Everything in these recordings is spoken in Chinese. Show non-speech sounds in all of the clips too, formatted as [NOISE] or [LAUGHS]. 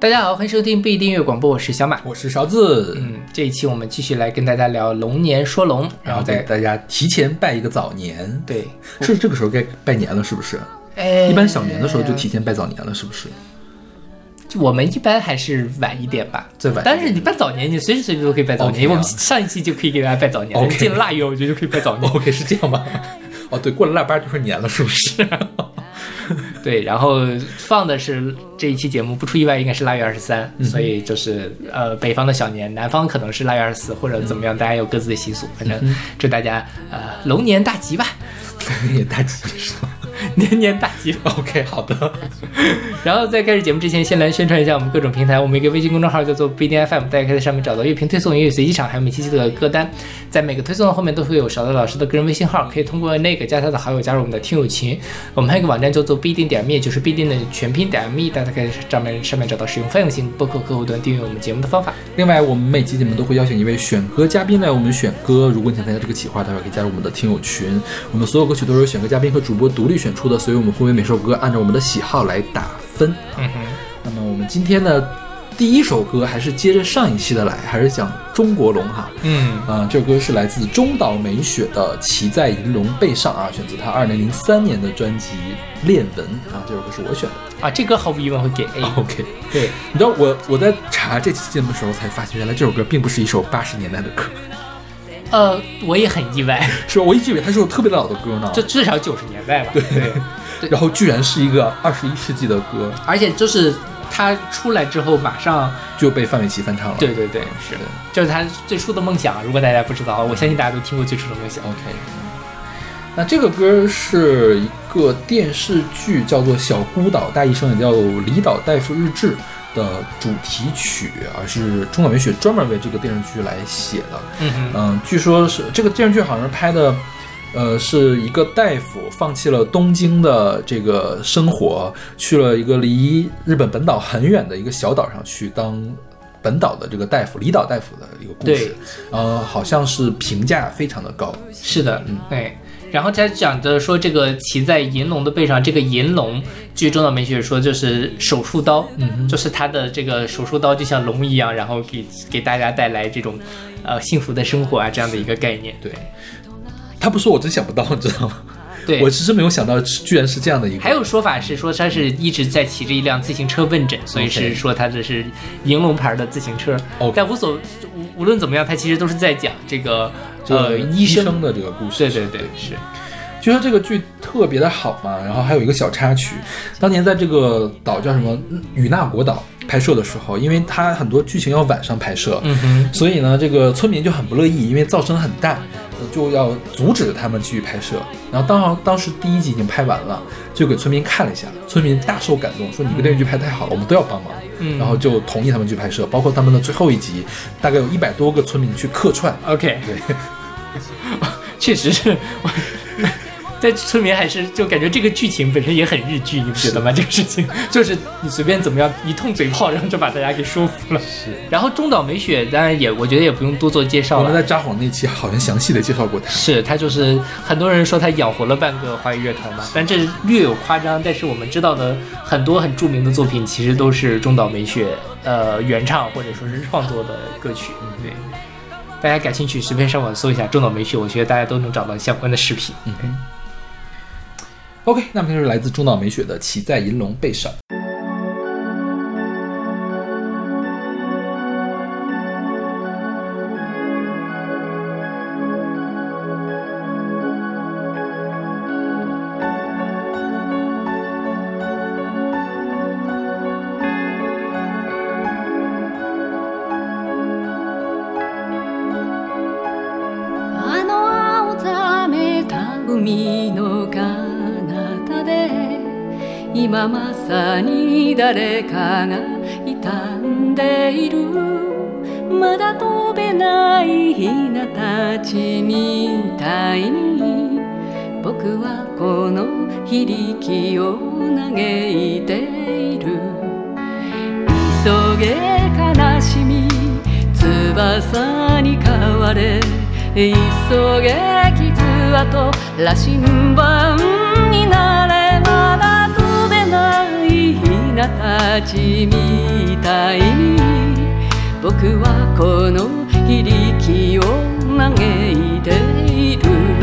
大家好，欢迎收听不一订阅广播，我是小马。我是勺子，嗯，这一期我们继续来跟大家聊龙年说龙，然然后后再给大家提前拜一个早年，对，是这个时候该拜年了，是不是？哎，一般小年的时候就提前拜早年了，是不是？我们一般还是晚一点吧，最晚但是你拜早年，你随时随地都可以拜早年。我们上一期就可以给大家拜早年了 OK 进了腊月，我觉得就可以拜早年。[LAUGHS] OK，是这样吗？哦，对，过了腊八就是年了，是不是？[LAUGHS] 对，然后放的是这一期节目，不出意外应该是腊月二十三，嗯所以就是呃北方的小年，南方可能是腊月二十四或者怎么样，大家有各自的习俗。反正祝大家呃龙年大吉吧，[LAUGHS] 也大吉是吧 [LAUGHS] 年年大吉。[LAUGHS] OK，好的。[LAUGHS] 然后在开始节目之前，先来宣传一下我们各种平台。我们一个微信公众号叫做不一定 FM，大家可以在上面找到乐评推送、音乐随机场，还有每期期的歌单。在每个推送的后面都会有勺子老师的个人微信号，可以通过那个加他的好友加入我们的听友群。我们还有一个网站叫做不一定点 me，就是不一定的全拼点 me，大家可以在上面上面找到使用泛用型播客客户端订阅我们节目的方法。另外，我们每期节目都会邀请一位选歌嘉宾来我们选歌。如果你想参加这个企划，待会儿可以加入我们的听友群。我们所有歌曲都是由选歌嘉宾和主播独立选出的，所以我们会为每首歌按照我们的喜好来打分。嗯哼，那么我们今天的第一首歌还是接着上一期的来，还是讲中国龙哈。嗯，啊、这首歌是来自中岛美雪的《骑在银龙背上》啊，选自她二零零三年的专辑《恋文》啊，这首歌是我选的。啊，这歌毫无疑问会给 A。OK，对，你知道我我在查这期节目的时候才发现，原来这首歌并不是一首八十年代的歌，呃，我也很意外，是吧？我一直以为它是首特别老的歌呢。这至少九十年代吧。[LAUGHS] 对对。然后居然是一个二十一世纪的歌，而且就是它出来之后，马上，就被范玮琪翻唱了。对对对，是，就是他最初的梦想。如果大家不知道，我相信大家都听过最初的梦想。OK，那这个歌是一个电视剧，叫做《小孤岛大医生》，也叫《离岛大夫日志》的主题曲，而是中岛美雪专门为这个电视剧来写的。嗯据说是这个电视剧好像是拍的，呃，是一个大夫放弃了东京的这个生活，去了一个离日本本岛很远的一个小岛上去当本岛的这个大夫，离岛大夫的一个故对事。呃，好像是评价非常的高。是的，嗯对。然后他讲的说，这个骑在银龙的背上，这个银龙，据中岛美雪说，就是手术刀，嗯就是他的这个手术刀就像龙一样，然后给给大家带来这种，呃，幸福的生活啊这样的一个概念。对，他不说我真想不到，你知道吗？对，我其实没有想到，居然是这样的一个。还有说法是说他是一直在骑着一辆自行车问诊，所以是说他这是银龙牌的自行车。OK 但无所无无论怎么样，他其实都是在讲这个呃医生。生的这个故事。对对对，是。据说这个剧特别的好嘛，然后还有一个小插曲，当年在这个岛叫什么与那国岛拍摄的时候，因为它很多剧情要晚上拍摄，所以呢，这个村民就很不乐意，因为噪声很大，呃就要阻止他们继续拍摄。然后当好当时第一集已经拍完了，就给村民看了一下，村民大受感动，说你这个电视剧拍太好了，我们都要帮忙。嗯然后就同意他们去拍摄，包括他们的最后一集，大概有一百多个村民去客串。OK，对，[LAUGHS] 确实是。我在村民还是就感觉这个剧情本身也很日剧，你不觉得吗？这个事情 [LAUGHS] 就是你随便怎么样一通嘴炮，然后就把大家给说服了。是。然后中岛美雪当然也，我觉得也不用多做介绍了。我们在札幌那期好像详细的介绍过她。是她就是很多人说她养活了半个华语乐团嘛，但这略有夸张。但是我们知道的很多很著名的作品，其实都是中岛美雪呃原唱或者说是创作的歌曲。对，大家感兴趣随便上网搜一下中岛美雪，我觉得大家都能找到相关的视频。嗯 OK，那么就是来自中岛美雪的《骑在银龙背上》。今まさに誰かが傷んでいる。まだ飛べないヒナたちみたいに。僕はこの非力を嘆いている。急げ悲しみ翼に変われ。急げ傷跡羅針盤になれ。たちみたいに僕はこの響きを嘆いている。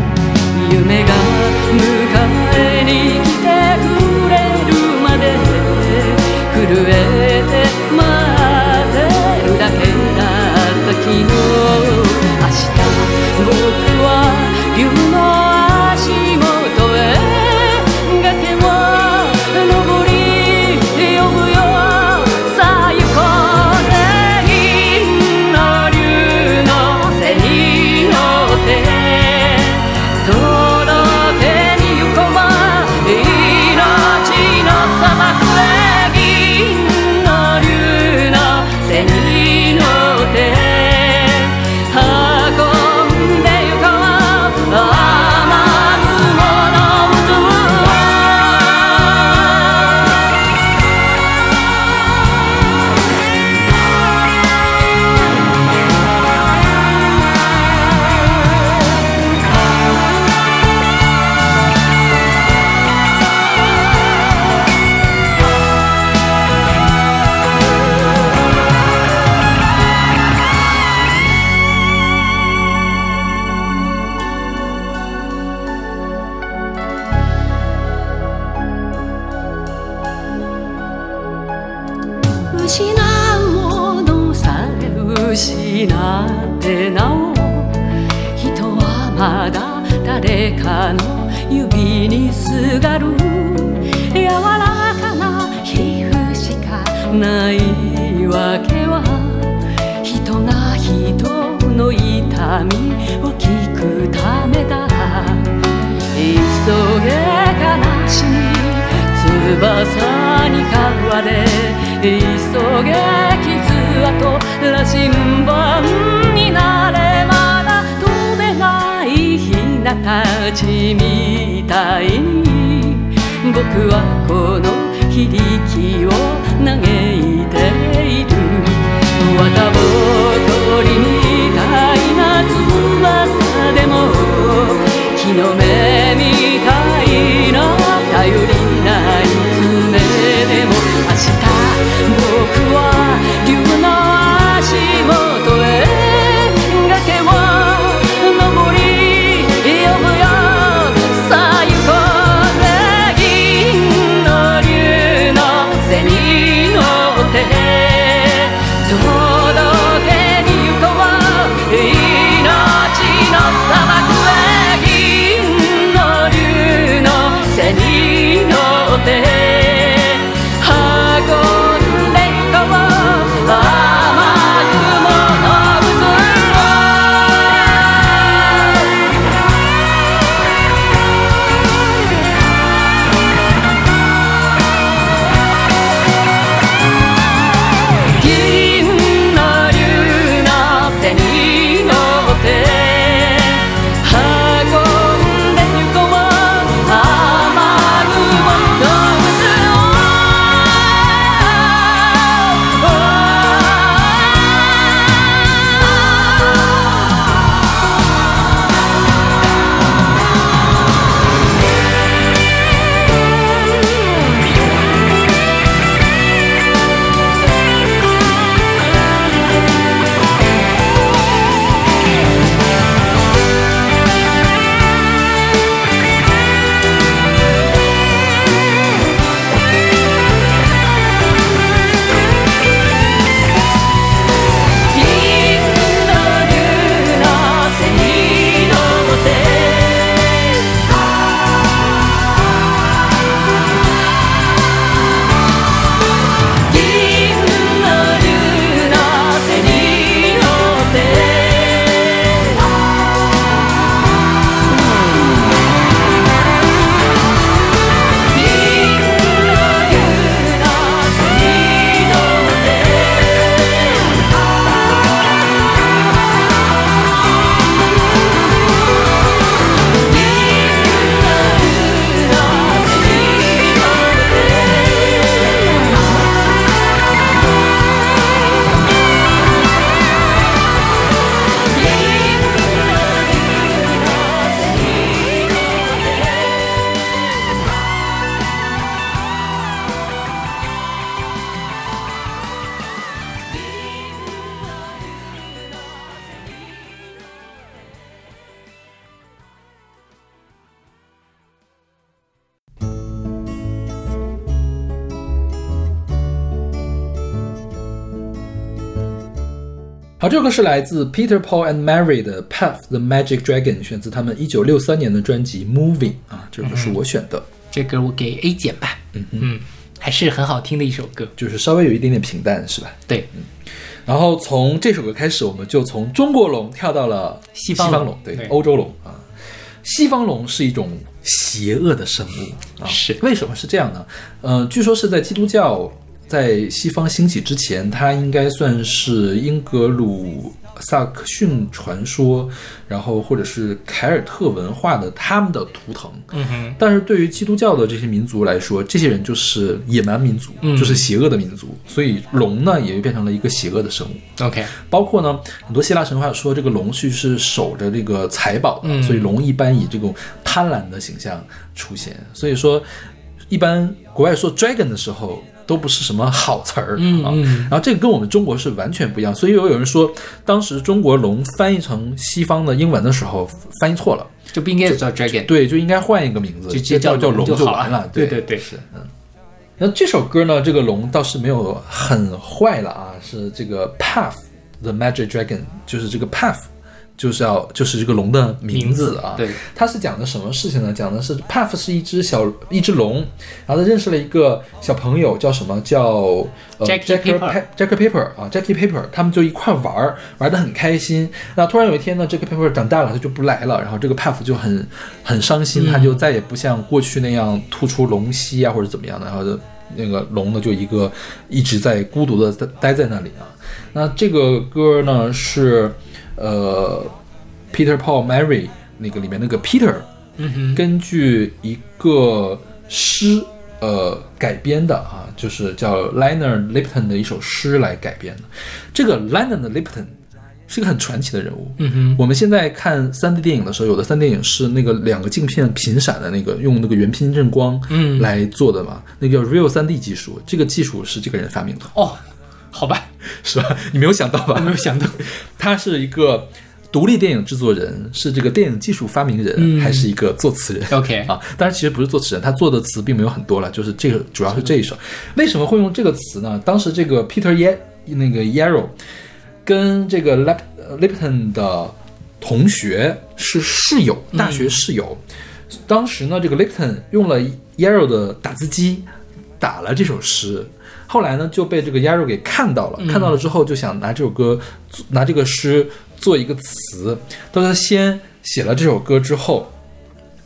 是来自 Peter Paul and Mary 的《Path the Magic Dragon》，选自他们一九六三年的专辑《Moving》啊，这首歌是我选的，这歌我给 A 减吧。嗯嗯，还是很好听的一首歌。就是稍微有一点点平淡，是吧？对，嗯然后从这首歌开始，我们就从中国龙跳到了西方龙方龙，对，对欧洲龙啊。西方龙是一种邪恶的生物啊，是为什么是这样呢？呃，据说是在基督教在西方兴起之前，它应该算是英格鲁萨克逊传说，然后或者是凯尔特文化的他们的图腾。嗯哼，但是对于基督教的这些民族来说，这些人就是野蛮民族，嗯就是邪恶的民族，所以龙呢也就变成了一个邪恶的生物。OK，包括呢，很多希腊神话说这个龙是是守着这个财宝的，嗯所以龙一般以这种贪婪的形象出现。所以说，一般国外说 dragon 的时候，都不是什么好词儿、啊。然后这个跟我们中国是完全不一样，所以有有人说，当时中国龙翻译成西方的英文的时候翻译错了，就不应该叫 Dragon，对，就应该换一个名字，就就叫叫龙就好完了。对对对是嗯。那这首歌呢，这个龙倒是没有很坏了啊，是这个 Path the Magic Dragon，就是这个 Path，就是要就是这个龙的名字啊。对，它是讲的什么事情呢？讲的是 Puff 是一只小一只龙，然后他认识了一个小朋友，叫什么叫呃 Jackie Jacker Paper Pa- Jacker Paper 啊，Jackie Paper，他们就一块玩儿，玩的很开心。那突然有一天呢，Jackie Paper 长大了，他就不来了，然后这个 Puff 就很很伤心，他就再也不像过去那样吐出龙息啊或者怎么样的，然后就那个龙呢就一个一直在孤独的待待在那里啊。那这个歌呢是呃 Peter Paul Mary 那个里面那个 Peter 嗯哼，根据一个诗呃改编的啊，就是叫 Liner Lipton 的一首诗来改编的。这个 Liner Lipton 是个很传奇的人物。嗯哼，我们现在看 3D 电影的时候，有的 3D 电影是那个两个镜片频闪的那个，用那个原拼正光嗯来做的嘛，那个叫 Real 3D 技术。这个技术是这个人发明的，哦，好吧，[LAUGHS] 是吧？你没有想到吧？没有想到，[LAUGHS] 他是一个独立电影制作人，是这个电影技术发明人，嗯还是一个作词人 OK [LAUGHS] 啊？当然，其实不是作词人，他做的词并没有很多了，就是这个主要是这一首。为什么会用这个词呢？当时这个 Peter Ye 那个 Yarrow 跟这个 Lip Lipton 的同学是室友，大学室友。当时呢，这个 Lipton 用了 Yarrow 的打字机打了这首诗，后来呢就被这个 Yarrow 给看到了，看到了之后就想拿这首歌拿这个诗做一个词，当他先写了这首歌之后，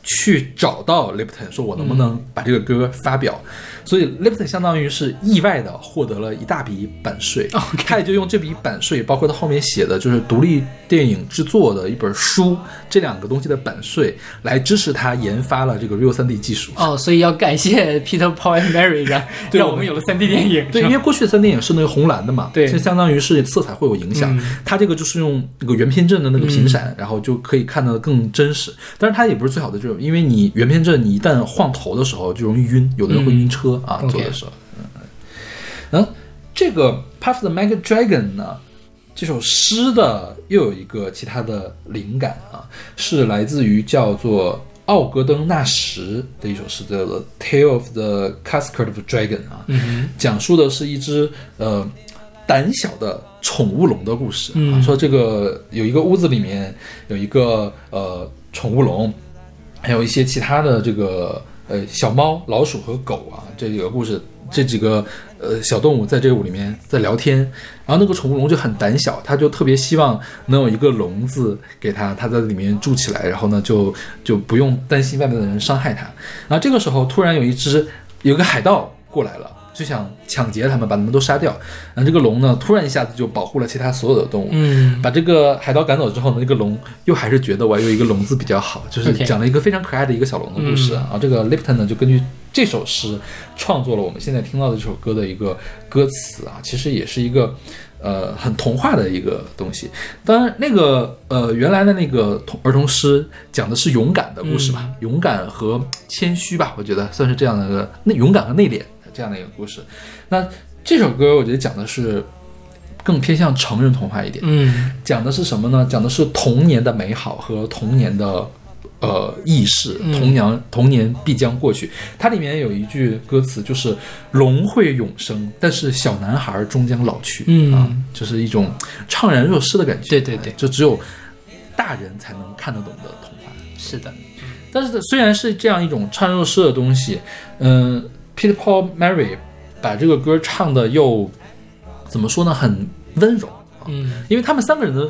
去找到 Lipton 说，我能不能把这个歌发表？所以 Lipton 相当于是意外的获得了一大笔版税 [LAUGHS] 他也就用这笔版税，包括他后面写的就是独立电影制作的一本书，这两个东西的版税来支持他研发了这个 Real 3D 技术。哦，所以要感谢 [LAUGHS] Peter Paul and Mary 让对我们让我们有了 3D 电影，对，因为过去的 3D 电影是那个红蓝的嘛，对就相当于是色彩会有影响。嗯它这个就是用那个原片阵的那个频闪，然后就可以看得更真实。但是它也不是最好的这种，因为你原片阵你一旦晃头的时候就容易晕，有的人会晕车、啊做的时候。嗯，这个 Puff the Magic Dragon 呢，这首诗的又有一个其他的灵感啊，是来自于叫做奥格登纳什的一首诗，叫做《Tale of the Cascade of Dragon》啊，嗯讲述的是一只呃胆小的宠物龙的故事啊。嗯说这个有一个屋子里面有一个呃宠物龙，还有一些其他的这个呃小猫、老鼠和狗啊，这几个故事，这几个呃小动物在这个屋里面在聊天，然后那个宠物龙就很胆小，它就特别希望能有一个笼子给它，它在里面住起来，然后呢就就不用担心外面的人伤害它。然后这个时候突然有一只有一个海盗过来了。就想抢劫他们，把他们都杀掉。然后这个龙呢，突然一下子就保护了其他所有的动物。嗯把这个海盗赶走之后呢，这个龙又还是觉得我有一个龙”字比较好，就是讲了一个非常可爱的一个小龙的故事啊。这个 Lipton 呢，就根据这首诗创作了我们现在听到的这首歌的一个歌词啊，其实也是一个呃很童话的一个东西。当然，那个呃原来的那个童儿童诗讲的是勇敢的故事吧，勇敢和谦虚吧，我觉得算是这样的那勇敢和内敛这样的一个故事。那这首歌我觉得讲的是更偏向成人童话一点。嗯讲的是什么呢？讲的是童年的美好和童年的呃意识，嗯童年童年必将过去。它里面有一句歌词就是“龙会永生，但是小男孩终将老去”，嗯啊，就是一种怅然若失的感觉。对对对哎就只有大人才能看得懂的童话。是的，但是虽然是这样一种怅然若失的东西，嗯、e t e r Paul Mary 把这个歌唱的又怎么说呢，很温柔啊，嗯因为他们三个人的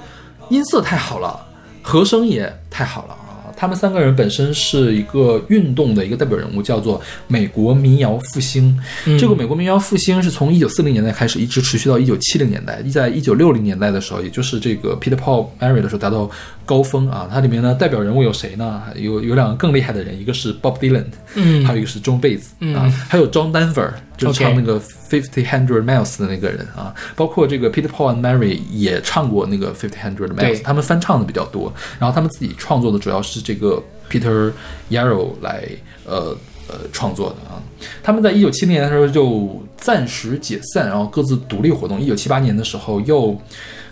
音色太好了，和声也太好了啊。他们三个人本身是一个运动的一个代表人物，叫做美国民谣复兴。嗯这个美国民谣复兴是从一九四零年代开始，一直持续到一九七零年代。在一九六零年代的时候，也就是这个 Peter Paul Mary 的时候达到高峰啊。它里面呢代表人物有谁呢？有有两个更厉害的人，一个是 Bob Dylan，嗯还有一个是 John 嗯啊，还有 John Denver，就唱那个 Fifty Hundred Miles 的那个人啊，包括这个 Peter Paul and Mary 也唱过那个 Fifty Hundred Miles，他们翻唱的比较多，然后他们自己创作的主要是这个 Peter Yarrow 来呃呃创作的啊。他们在一九七零年的时候就暂时解散，然后各自独立活动。一九七八年的时候又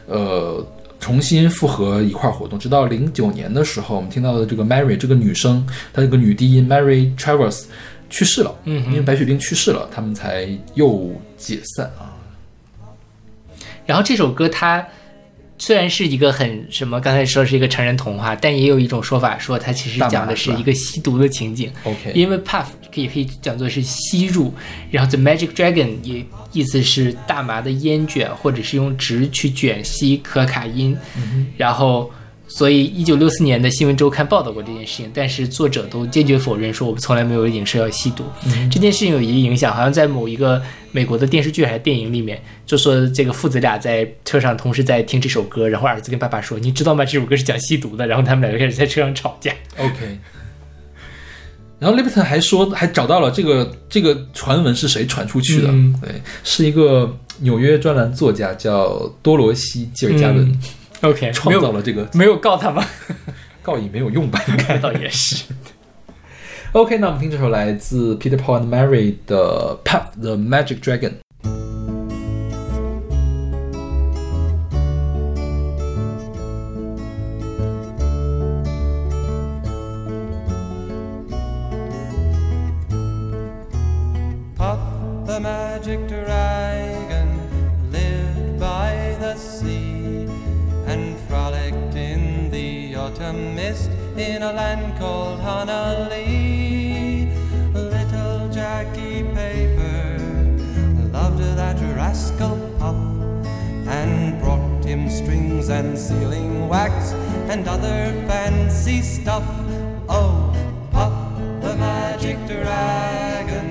呃。重新复合一块儿活动，直到零九年的时候，我们听到的这个 Mary 这个女生，她这个女低音 Mary Travers 去世了，嗯哼因为白血病去世了，他们才又解散啊。然后这首歌它虽然是一个很什么，刚才说是一个成人童话，但也有一种说法说它其实讲的是一个吸毒的情景。OK，因为 puff 也可以讲作是吸入，然后 the magic dragon 也意思是大麻的烟卷，或者是用纸去卷吸可卡因，然后。所以，一九六四年的新闻周刊报道过这件事情，但是作者都坚决否认，说我们从来没有影射要吸毒。这件事情有一个影响，好像在某一个美国的电视剧还是电影里面，就说这个父子俩在车上同时在听这首歌，然后儿子跟爸爸说：“你知道吗？这首歌是讲吸毒的。”然后他们俩就开始在车上吵架。OK。然后 Lipton 还说，还找到了这个这个传闻是谁传出去的？嗯对，是一个纽约专栏作家叫多罗西·吉尔加伦、嗯 OK，创造了这个，没有告他吗？告也没有用吧？应该倒也是。OK，那我们听这首来自 Peter Paul and Mary 的《Puff the Magic Dragon》。A land called Honolulu. Little Jackie Paper loved that rascal Puff and brought him strings and sealing wax and other fancy stuff. Oh, Puff the magic dragon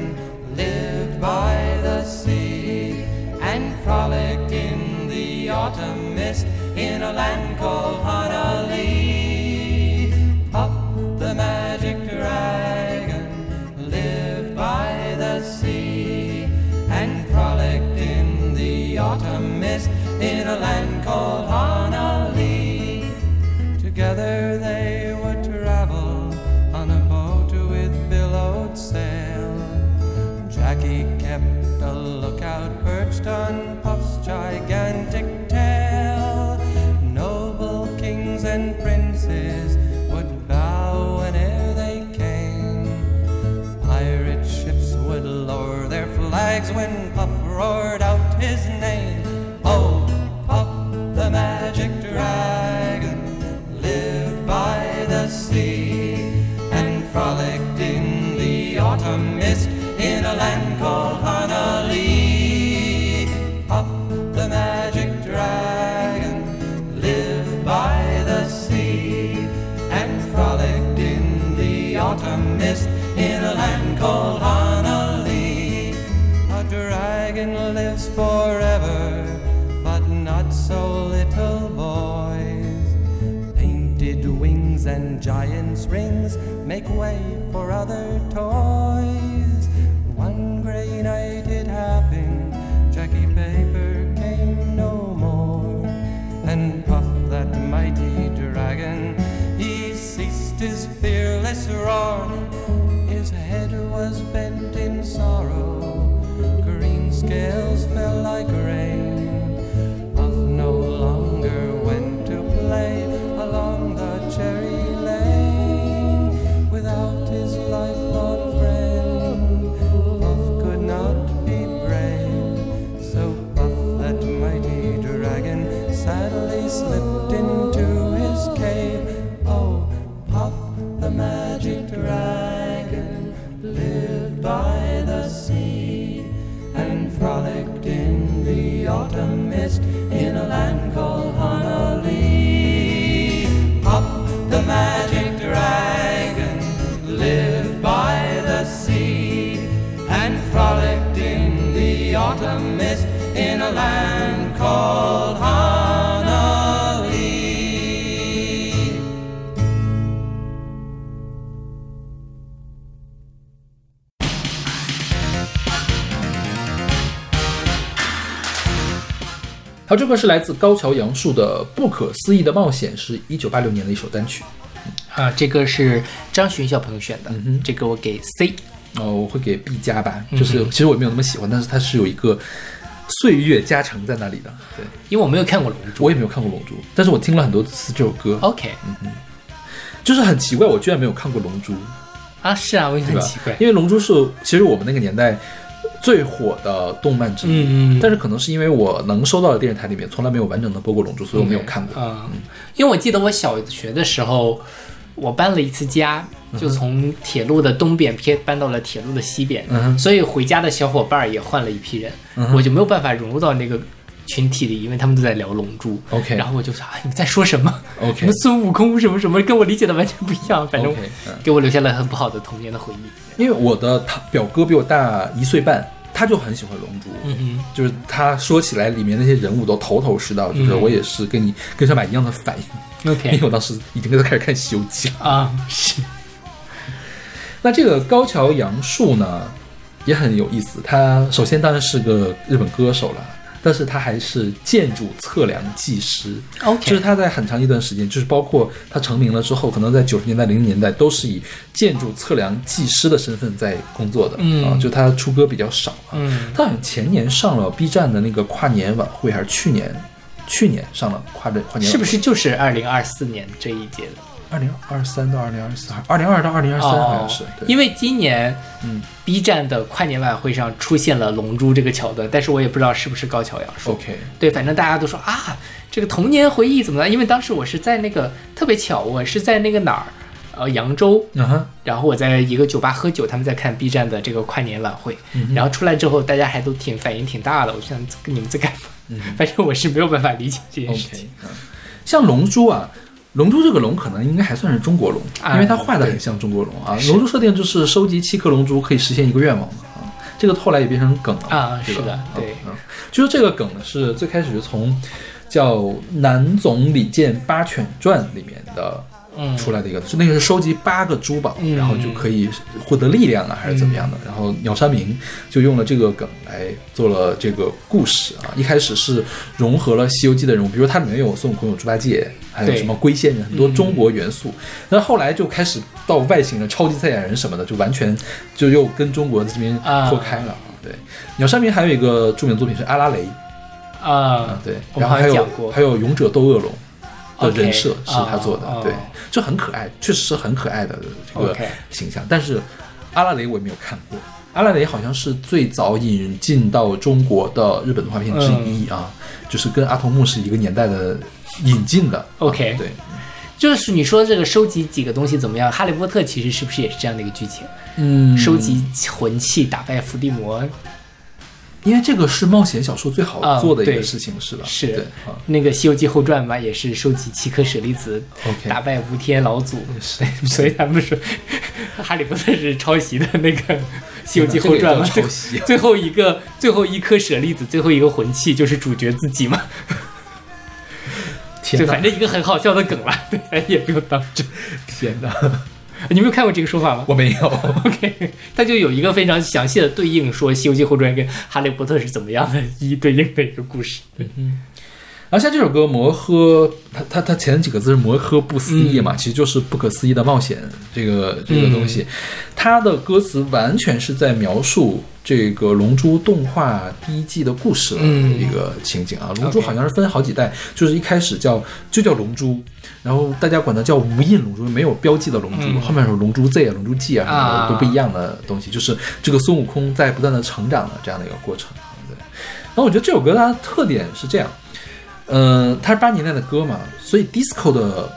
lived by the sea and frolicked in the autumn mist in a land called Honolulu. In a land 好，这个是来自高桥阳树的《不可思议的冒险》，是一九八六年的一首单曲。啊，这个是张巡小朋友选的，嗯哼这个我给 C。哦，我会给 B 加吧，就是其实我没有那么喜欢，但是它是有一个岁月加成在那里的。对因为我没有看过《龙珠我也没有看过《龙珠》，但是我听了很多次这首歌，》。OK 就是很奇怪，我居然没有看过《龙珠》，啊，是啊，我也？很奇怪。因为《龙珠》是其实我们那个年代最火的动漫之一，嗯嗯但是可能是因为我能收到的电视台里面从来没有完整的播过《龙珠》，所以我没有看过。嗯，因为我记得我小学的时候，我搬了一次家，就从铁路的东边偏搬到了铁路的西边，嗯所以回家的小伙伴儿也换了一批人，嗯我就没有办法融入到那个群体里，因为他们都在聊《龙珠》。OK 然后我就说啊，你们在说什么？OK 什么孙悟空什么什么，跟我理解的完全不一样，反正给我留下了很不好的童年的回忆。因为我的他表哥比我大一岁半，他就很喜欢《龙珠》，嗯就是他说起来里面那些人物都头头是道，就是嗯我也是跟你跟小马一样的反应，哼因为我当时已经跟他开始看《西游记》了。啊，是。那这个高桥阳树呢，也很有意思。他首先当然是个日本歌手了，但是他还是建筑测量技师。OK，就是他在很长一段时间，就是包括他成名了之后，可能在九十年代、零零年代，都是以建筑测量技师的身份在工作的。嗯啊，就他出歌比较少啊。嗯他好像前年上了 B 站的那个跨年晚会，还是去年？去年上了跨年跨年，是不是就是二零二四年这一届的？二零二三到二零二四，二零二到二零二三好像是。对因为今年嗯 B 站的跨年晚会上出现了《龙珠》这个桥段，但是我也不知道是不是高桥阳说。OK，对，反正大家都说啊，这个童年回忆怎么了？因为当时我是在那个特别巧，我是在那个哪儿，呃，扬州，嗯哼，然后我在一个酒吧喝酒，他们在看 B 站的这个跨年晚会，嗯然后出来之后，大家还都挺反应挺大的，我想跟你们在干嘛？嗯反正我是没有办法理解这件事情。嗯，像龙珠啊，龙珠这个龙可能应该还算是中国龙，啊因为它画的很像中国龙啊。龙珠设定就是收集七颗龙珠可以实现一个愿望嘛啊，这个后来也变成梗了啊是的对就是这个梗呢是最开始是从叫《南总李健八犬传》里面的。嗯出来的一个，就那个是收集八个珠宝，嗯然后就可以获得力量啊，还是怎么样的？然后鸟山明就用了这个梗来做了这个故事啊。一开始是融合了《西游记》的人物，比如它里面有孙悟空、有猪八戒，还有什么龟仙人，很多中国元素。那、后来就开始到外星人、超级赛亚人什么的，就完全就又跟中国这边啊脱开了。啊对，鸟山明还有一个著名作品是阿拉蕾啊啊，，对，然后还有还有勇者斗恶龙。的人设是他做的哦对哦，就很可爱，确实是很可爱的这个形象。但是阿拉蕾我也没有看过，阿拉蕾好像是最早引进到中国的日本动画片之一啊，就是跟阿童木是一个年代的引进的。OK 啊对，就是你说这个收集几个东西怎么样？哈利波特其实是不是也是这样的一个剧情？嗯，收集魂器，打败伏地魔，因为这个是冒险小说最好啊做的一个事情，是吧？是那个《西游记后传》嘛，也是收集七颗舍利子打败吴天老祖。是 [LAUGHS] 所以他们说，哈利波特是抄袭的那个《西游记后传》嘛这个抄袭最最后一个最后一颗舍利子，最后一个魂器就是主角自己嘛。天就反，正一个很好笑的梗了，[LAUGHS] 对，也不用当真。天哪，[LAUGHS] 你没有看过这个说法吗我没有。[LAUGHS] OK，它就有一个非常详细的对应，说《西游记后传》跟《哈利波特》是怎么样的一一对应的一个故事。对，然后像这首歌《摩诃》，它它它前几个字是“摩诃不思议”嘛，其实就是不可思议的冒险这个这个东西。它的歌词完全是在描述这个《龙珠》动画第一季的故事的嗯一个情景啊。龙珠好像是分好几代，就是一开始叫就叫龙珠，然后大家管它叫无印龙珠，没有标记的龙珠，嗯后面有龙珠 Z 啊、龙珠 G 啊什么的啊都不一样的东西，就是这个孙悟空在不断的成长的这样的一个过程。对，然后我觉得这首歌它的特点是这样。嗯、它是八十年代的歌嘛，所以 disco 的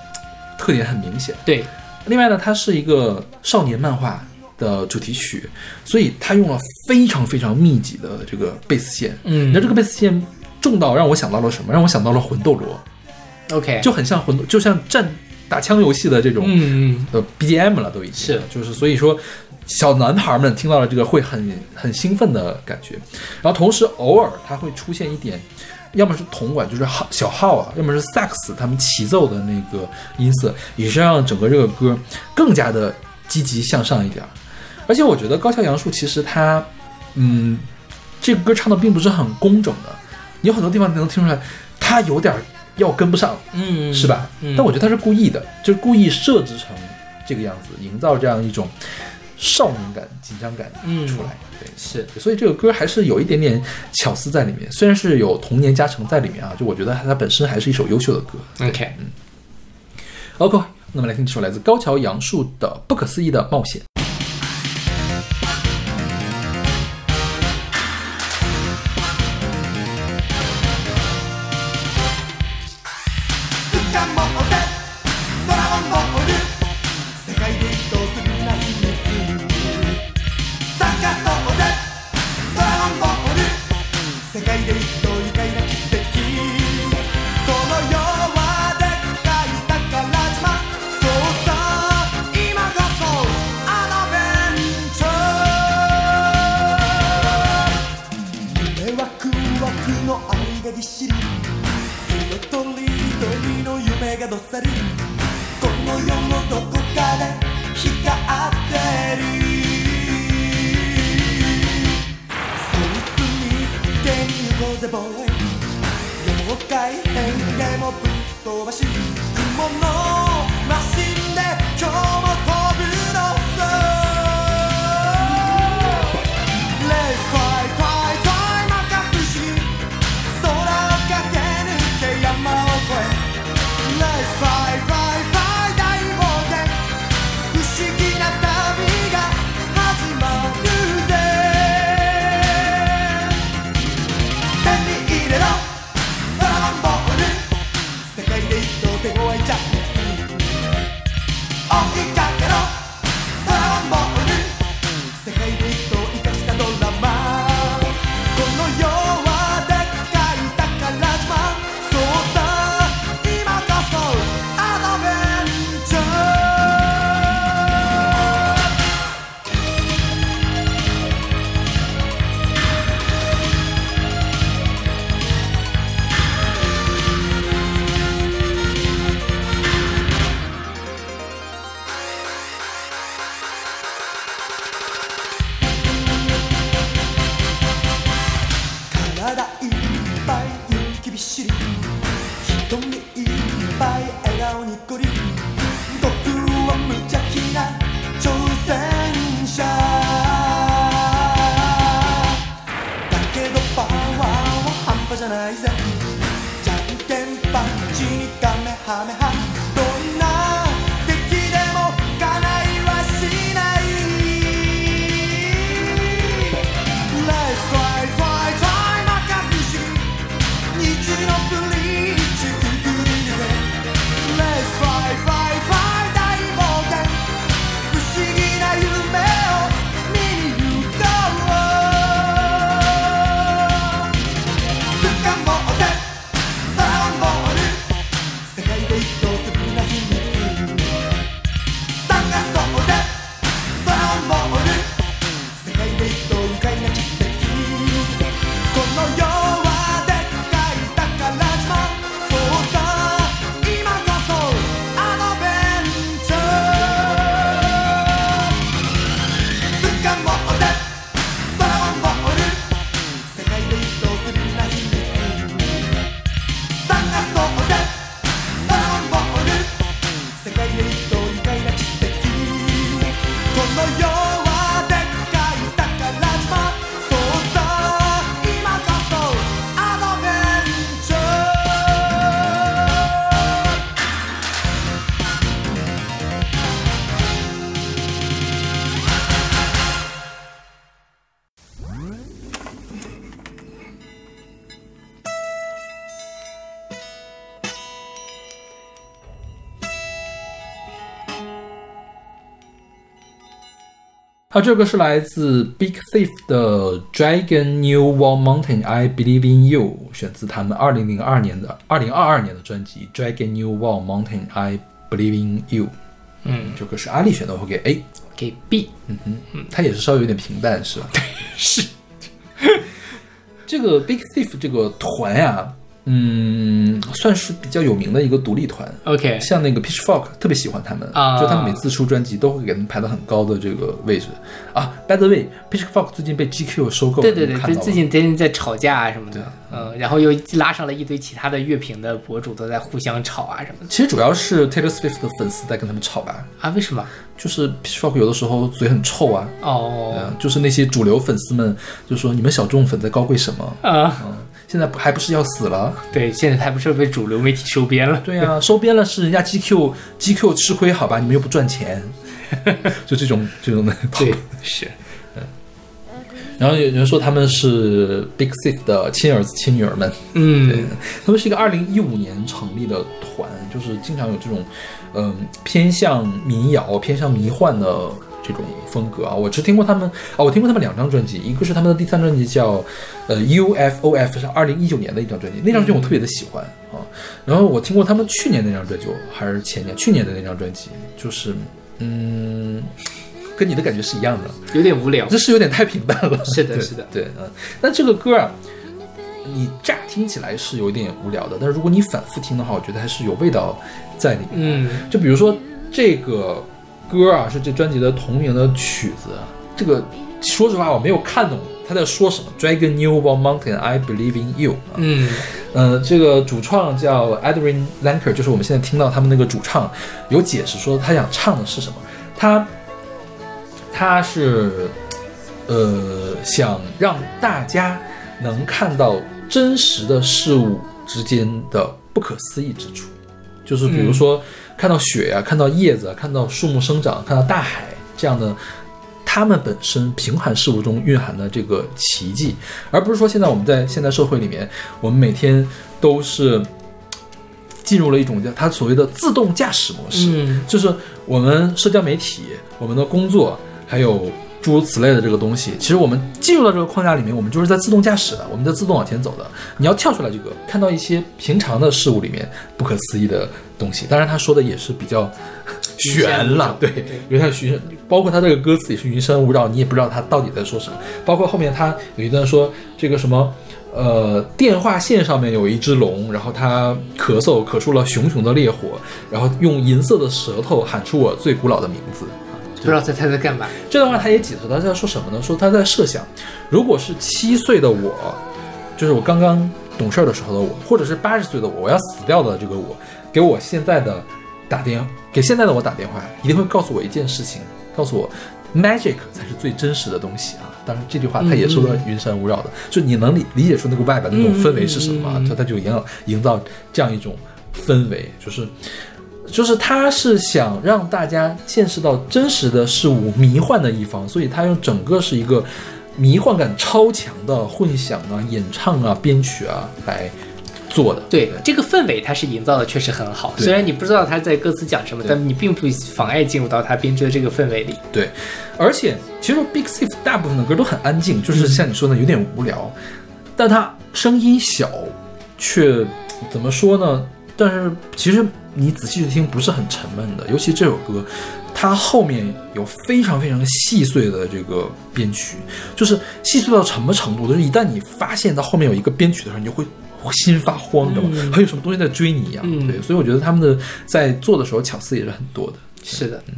特点很明显。对，另外呢，它是一个少年漫画的主题曲，所以它用了非常非常密集的这个贝斯线。嗯你知道这个贝斯线重到让我想到了什么？让我想到了魂斗罗，，OK，就很像魂斗，就像战打枪游戏的这种嗯嗯呃 BGM 了，都已经是就是所以说。小男孩们听到了这个会很很兴奋的感觉，然后同时偶尔它会出现一点，要么是铜管，就是号小号啊，要么是萨克斯他们齐奏的那个音色，也是让整个这个歌更加的积极向上一点儿。而且我觉得高桥阳树其实他，嗯，这个歌唱的并不是很工整的，你有很多地方你能听出来，他有点儿要跟不上，嗯，是吧？嗯，但我觉得他是故意的，就是故意设置成这个样子，营造这样一种少年感、紧张感嗯出来。对，是所以这个歌还是有一点点巧思在里面，虽然是有童年加成在里面啊，就我觉得它本身还是一首优秀的歌。OK 嗯。OK，那么来听这首来自高桥阳树的《不可思议的冒险》。啊，这个是来自 Big Thief 的 Dragon New Wall Mountain I Believe in You，选自他们二零零二年的二零二二年的专辑 Dragon New Wall Mountain I Believe in You。嗯，这个是阿丽选的，我给 A。给 B，嗯哼，嗯，它也是稍微有点平淡，是吧？是这个 Big Thief 这个团呀、嗯，算是比较有名的一个独立团。OK，像那个 Pitchfork 特别喜欢他们，啊就他们每次出专辑都会给他们排到很高的这个位置啊。By the way，Pitchfork 最近被 GQ 收购了，对对对，最近最近在吵架啊什么的，嗯，然后又拉上了一堆其他的乐评的博主都在互相吵啊什么的其实主要是 Taylor Swift 的粉丝在跟他们吵吧，啊？为什么？就是 Pitchfork 有的时候嘴很臭啊，哦，嗯，就是那些主流粉丝们就说你们小众粉在高贵什么？啊，嗯，现在还不是要死了？对，现在还不是被主流媒体收编了？对呀、收编了是人家 GQ GQ 吃亏好吧？你们又不赚钱，[LAUGHS] 就这种这种的讨对论。，是，然后有人说他们是 Big Thief 的亲儿子亲女儿们，对嗯，他们是一个二零一五年成立的团，就是经常有这种，嗯、偏向民谣、偏向迷幻的这种风格啊。我只听过他们啊，我听过他们两张专辑，一个是他们的第三张专辑叫呃 UFOF，是二零一九年的一张专辑，那张专辑我特别的喜欢啊。然后我听过他们去年那张专辑，还是前年去年的那张专辑，就是嗯，跟你的感觉是一样的。有点无聊。这是有点太平淡了。[LAUGHS] 是的是的对，嗯。但这个歌啊，你乍听起来是有点无聊的，但是如果你反复听的话，我觉得还是有味道在里面。嗯，就比如说这个歌啊，是这专辑的同名的曲子。这个说实话，我没有看懂他在说什么。Dragon New Ball Mountain, I Believe in You。嗯，呃，这个主创叫 Adrian Lanker，就是我们现在听到他们那个主唱有解释说他想唱的是什么，他他是呃想让大家能看到真实的事物之间的不可思议之处，就是比如说看到雪呀、看到叶子啊、看到树木生长、看到大海这样的。他们本身平凡事物中蕴含的这个奇迹，而不是说现在我们在现代社会里面，我们每天都是进入了一种叫它所谓的自动驾驶模式，嗯就是我们社交媒体、我们的工作，还有诸如此类的这个东西，其实我们进入到这个框架里面，我们就是在自动驾驶的，我们在自动往前走的。你要跳出来，这个看到一些平常的事物里面不可思议的东西。当然，他说的也是比较 [LAUGHS] 悬了，对，有点虚，包括他这个歌词也是云山雾绕，你也不知道他到底在说什么。包括后面他有一段说这个什么。呃，电话线上面有一只龙，然后它咳嗽，咳出了熊熊的烈火，然后用银色的舌头喊出我最古老的名字。不知道他他在干嘛。这段话他也解释，他在说什么呢？说他在设想，如果是七岁的我，就是我刚刚懂事儿的时候的我，或者是八十岁的我，我要死掉的这个我，给我现在的打电，给现在的我打电话，一定会告诉我一件事情，告诉我 magic 才是最真实的东西啊。当然，这句话他也说的云山雾绕的，就你能理理解出那个 vibe 那种氛围是什么他他就营造营造这样一种氛围，就是。就是他是想让大家见识到真实的事物迷幻的一方，所以他用整个是一个迷幻感超强的混响啊、演唱啊、编曲啊来做的。对这个氛围，它是营造的确实很好。虽然你不知道他在歌词讲什么，但你并不妨碍进入到他编织的这个氛围里。对，而且其实 Big Thief 大部分的歌都很安静，就是像你说的有点无聊，但他声音小，却怎么说呢？但是其实你仔细去听，不是很沉闷的。尤其这首歌，它后面有非常非常细碎的这个编曲，就是细碎到什么程度？就是一旦你发现到后面有一个编曲的时候，你就会心发慌，你知道吗？嗯好像有什么东西在追你一样。嗯对，所以我觉得他们的在做的时候巧思也是很多的。是的，嗯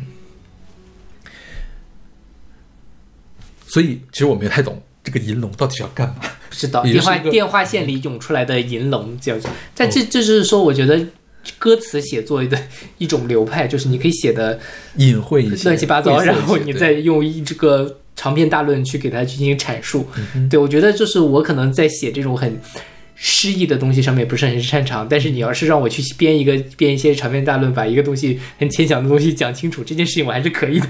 所以其实我没太懂这个银龙到底是要干嘛。不知道电话电话线里涌出来的银龙叫，但这这就是说，我觉得歌词写作的一种流派，就是你可以写的隐晦一些，乱七八糟，然后你再用一这个长篇大论去给它进行阐述。嗯对我觉得就是我可能在写这种很诗意的东西上面不是很擅长，但是你要是让我去编一个编一些长篇大论，把一个东西很牵强的东西讲清楚，这件事情我还是可以的。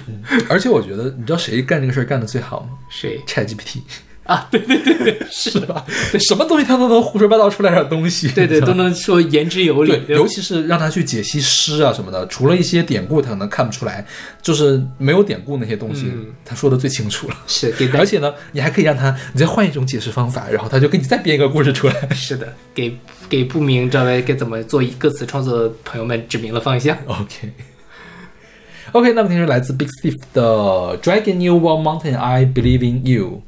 而且我觉得，你知道谁干这个事儿干的最好吗谁？？ChatGPT，啊，对对对对，[LAUGHS] 是的，吧？什么东西他都能胡说八道出来点东西，对对，都能说言之有理对，，尤其是让他去解析诗啊什么的，除了一些典故，他可能看不出来，就是没有典故那些东西，嗯他说的最清楚了。是给而且呢，你还可以让他，你再换一种解释方法，然后他就给你再编一个故事出来。[LAUGHS] 是的，给给不明这位该怎么做歌词创作的朋友们指明了方向。[LAUGHS] OK。OK，那么听是来自 Big Steve 的《Dragon You Wall Mountain I Believe in You》。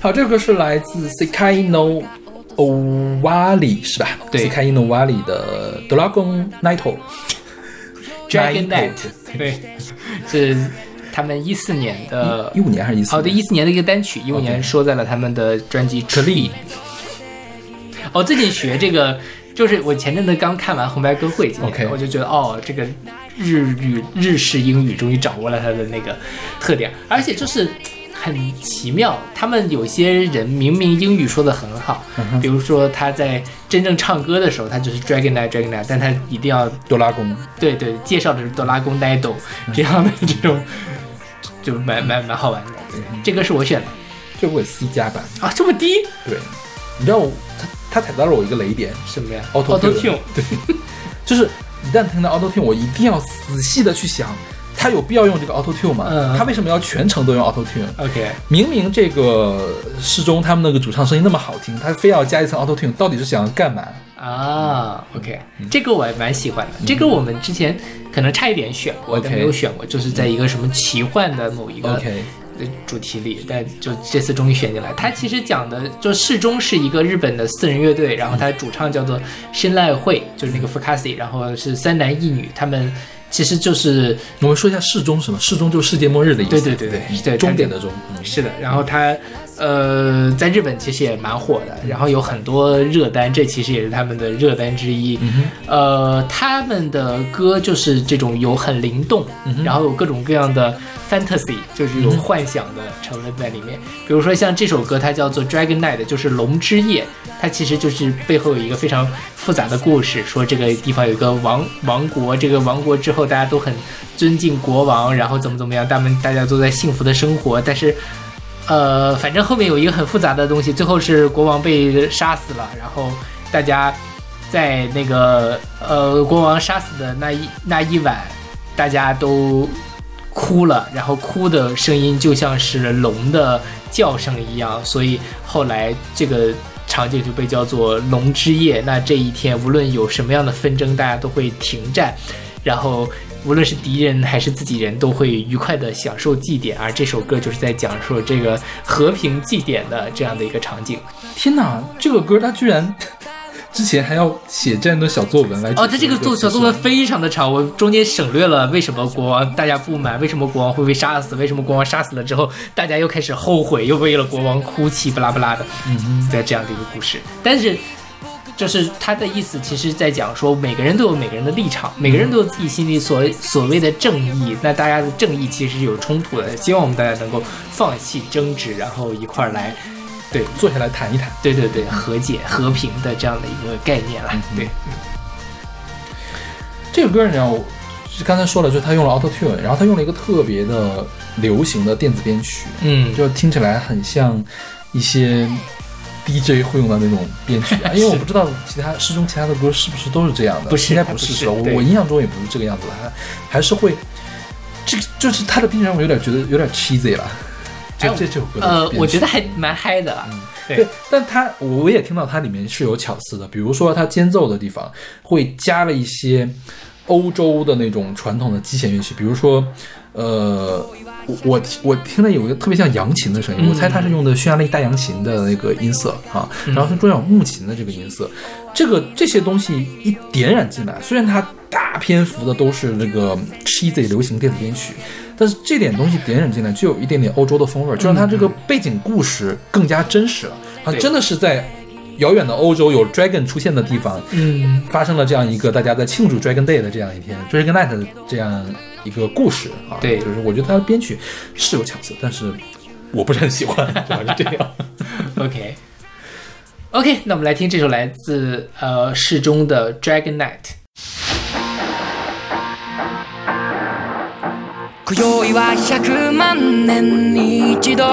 好，这首歌是来自 Sekai no Owari 是吧？对，Sekai no Owari 的 Dragon Night。Dragon Night 对，是他们一四年的一五年还是一四？好的，一四年的一个单曲，一五年说在了他们的专辑《Tree》。哦，最近学这个，就是我前阵子刚看完红白歌会，OK 我就觉得哦，这个日语日式英语终于掌握了它的那个特点，而且就是。很奇妙，他们有些人明明英语说的很好，嗯比如说他在真正唱歌的时候，他就是 Dragon Night Dragon Night，但他一定要哆啦公，对对，介绍的是哆啦公 Nido 这样的这种，就蛮蛮蛮好玩的。这个是我选的。这我 C 加版。啊，这么低？对，你知道我他他踩到了我一个雷点，什么呀？Auto Tune 对，[LAUGHS] 就是一旦听到 Auto Tune，我一定要仔细的去想，他有必要用这个 Auto Tune 吗？嗯他为什么要全程都用 Auto Tune？OK，明明这个适中他们那个主唱声音那么好听，他非要加一层 Auto Tune，到底是想要干嘛？啊，OK，这个我还蛮喜欢的。这个我们之前可能差一点选过，但没有选过，就是在一个什么奇幻的某一个 OK 的主题里，但就这次终于选进来。它其实讲的就适中是一个日本的四人乐队，然后它主唱叫做深濑惠，就是那个 Fukasi，然后是三男一女，他们其实就是我们说一下适中什么？适中就是世界末日的意思。对对对对对终点的终。嗯是的，然后他呃在日本其实也蛮火的，然后有很多热单，这其实也是他们的热单之一。呃，他们的歌就是这种有很灵动，然后有各种各样的 fantasy，就是有幻想的成分在里面。比如说像这首歌，它叫做 Dragon Night，就是龙之夜，它其实就是背后有一个非常复杂的故事，说这个地方有一个王王国，这个王国之后大家都很尊敬国王，然后怎么怎么样，他们大家都在幸福的生活，但是。呃，反正后面有一个很复杂的东西，最后是国王被杀死了，然后大家在那个呃国王杀死的那一那一晚，大家都哭了，然后哭的声音就像是龙的叫声一样，所以后来这个场景就被叫做龙之夜。那这一天无论有什么样的纷争，大家都会停战，然后无论是敌人还是自己人，都会愉快的享受祭典。而这首歌就是在讲述这个和平祭典的这样的一个场景。天哪，这个歌它居然 [LAUGHS] 之前还要写这样的小作文来哦，它这个作小作文非常的长，我中间省略了为什么国王大家不满，为什么国王会被杀死，为什么国王杀死了之后，大家又开始后悔，又为了国王哭泣，不拉不拉的，嗯，在这样的一个故事。但是，就是他的意思，其实在讲说，每个人都有每个人的立场，每个人都有自己心里所所谓的正义，那大家的正义其实是有冲突的，希望我们大家能够放弃争执，然后一块儿来。对，坐下来谈一谈。对对对，和解、和平的这样的一个概念了。对，这个歌你知道，我是刚才说了，就是他用了 Auto Tune，然后他用了一个特别的流行的电子编曲，嗯，就听起来很像一些 DJ 会用到那种编曲啊。[LAUGHS] 因为我不知道其他诗中其他的歌是不是都是这样的，不是应该不是不是吧？我我印象中也不是这个样子的，还还是会，这个就是他的编曲让我有点觉得有点 cheesy 了。这哎这这首歌的呃，我觉得还蛮嗨的嗯。对对，但它我也听到它里面是有巧思的，比如说它间奏的地方会加了一些欧洲的那种传统的击弦乐器，比如说，呃，我我我听的有一个特别像扬琴的声音，嗯我猜它是用的匈牙利大扬琴的那个音色啊，然后是中有木琴的这个音色，这个这些东西一点染进来，虽然它大篇幅的都是那个 cheesy 流行电子编曲。但是这点东西点染进来，就有一点点欧洲的风味儿，就让它这个背景故事更加真实了。啊，对。真的是在遥远的欧洲有 dragon 出现的地方，嗯，发生了这样一个大家在庆祝 Dragon Day 的这样一天，Dragon Night 的这样一个故事啊。对就是我觉得它的编曲是有巧思，但是我不是很喜欢，主要是这样。 [LAUGHS] OK。OK，那我们来听这首来自呃适中的 Dragon Night。今宵は100万年に一度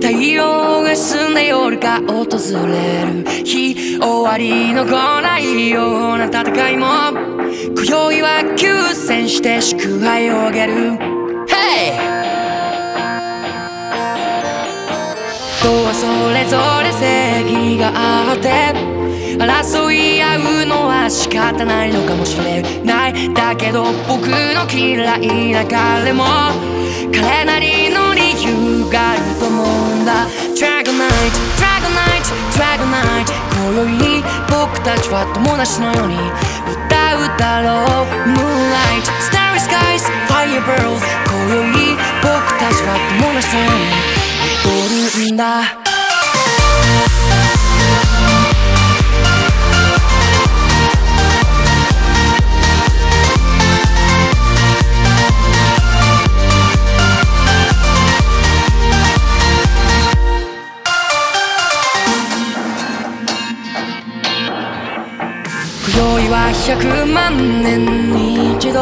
太陽が澄んで夜が訪れる日 終わりの来ないような戦いも今宵は休戦して祝杯をあげる。Hey! 人はそれぞれ正義があって争い合うのは仕方ないのかもしれない。だけど僕の嫌いな彼も彼なりの理由があると思うんだ。Dragon Night Night Dragon Night 今宵僕たちは友達のように歌うだろう Moonlight Starry Skies Firebirds 今宵僕たちは友達のように踊るんだ宵は100万年に一度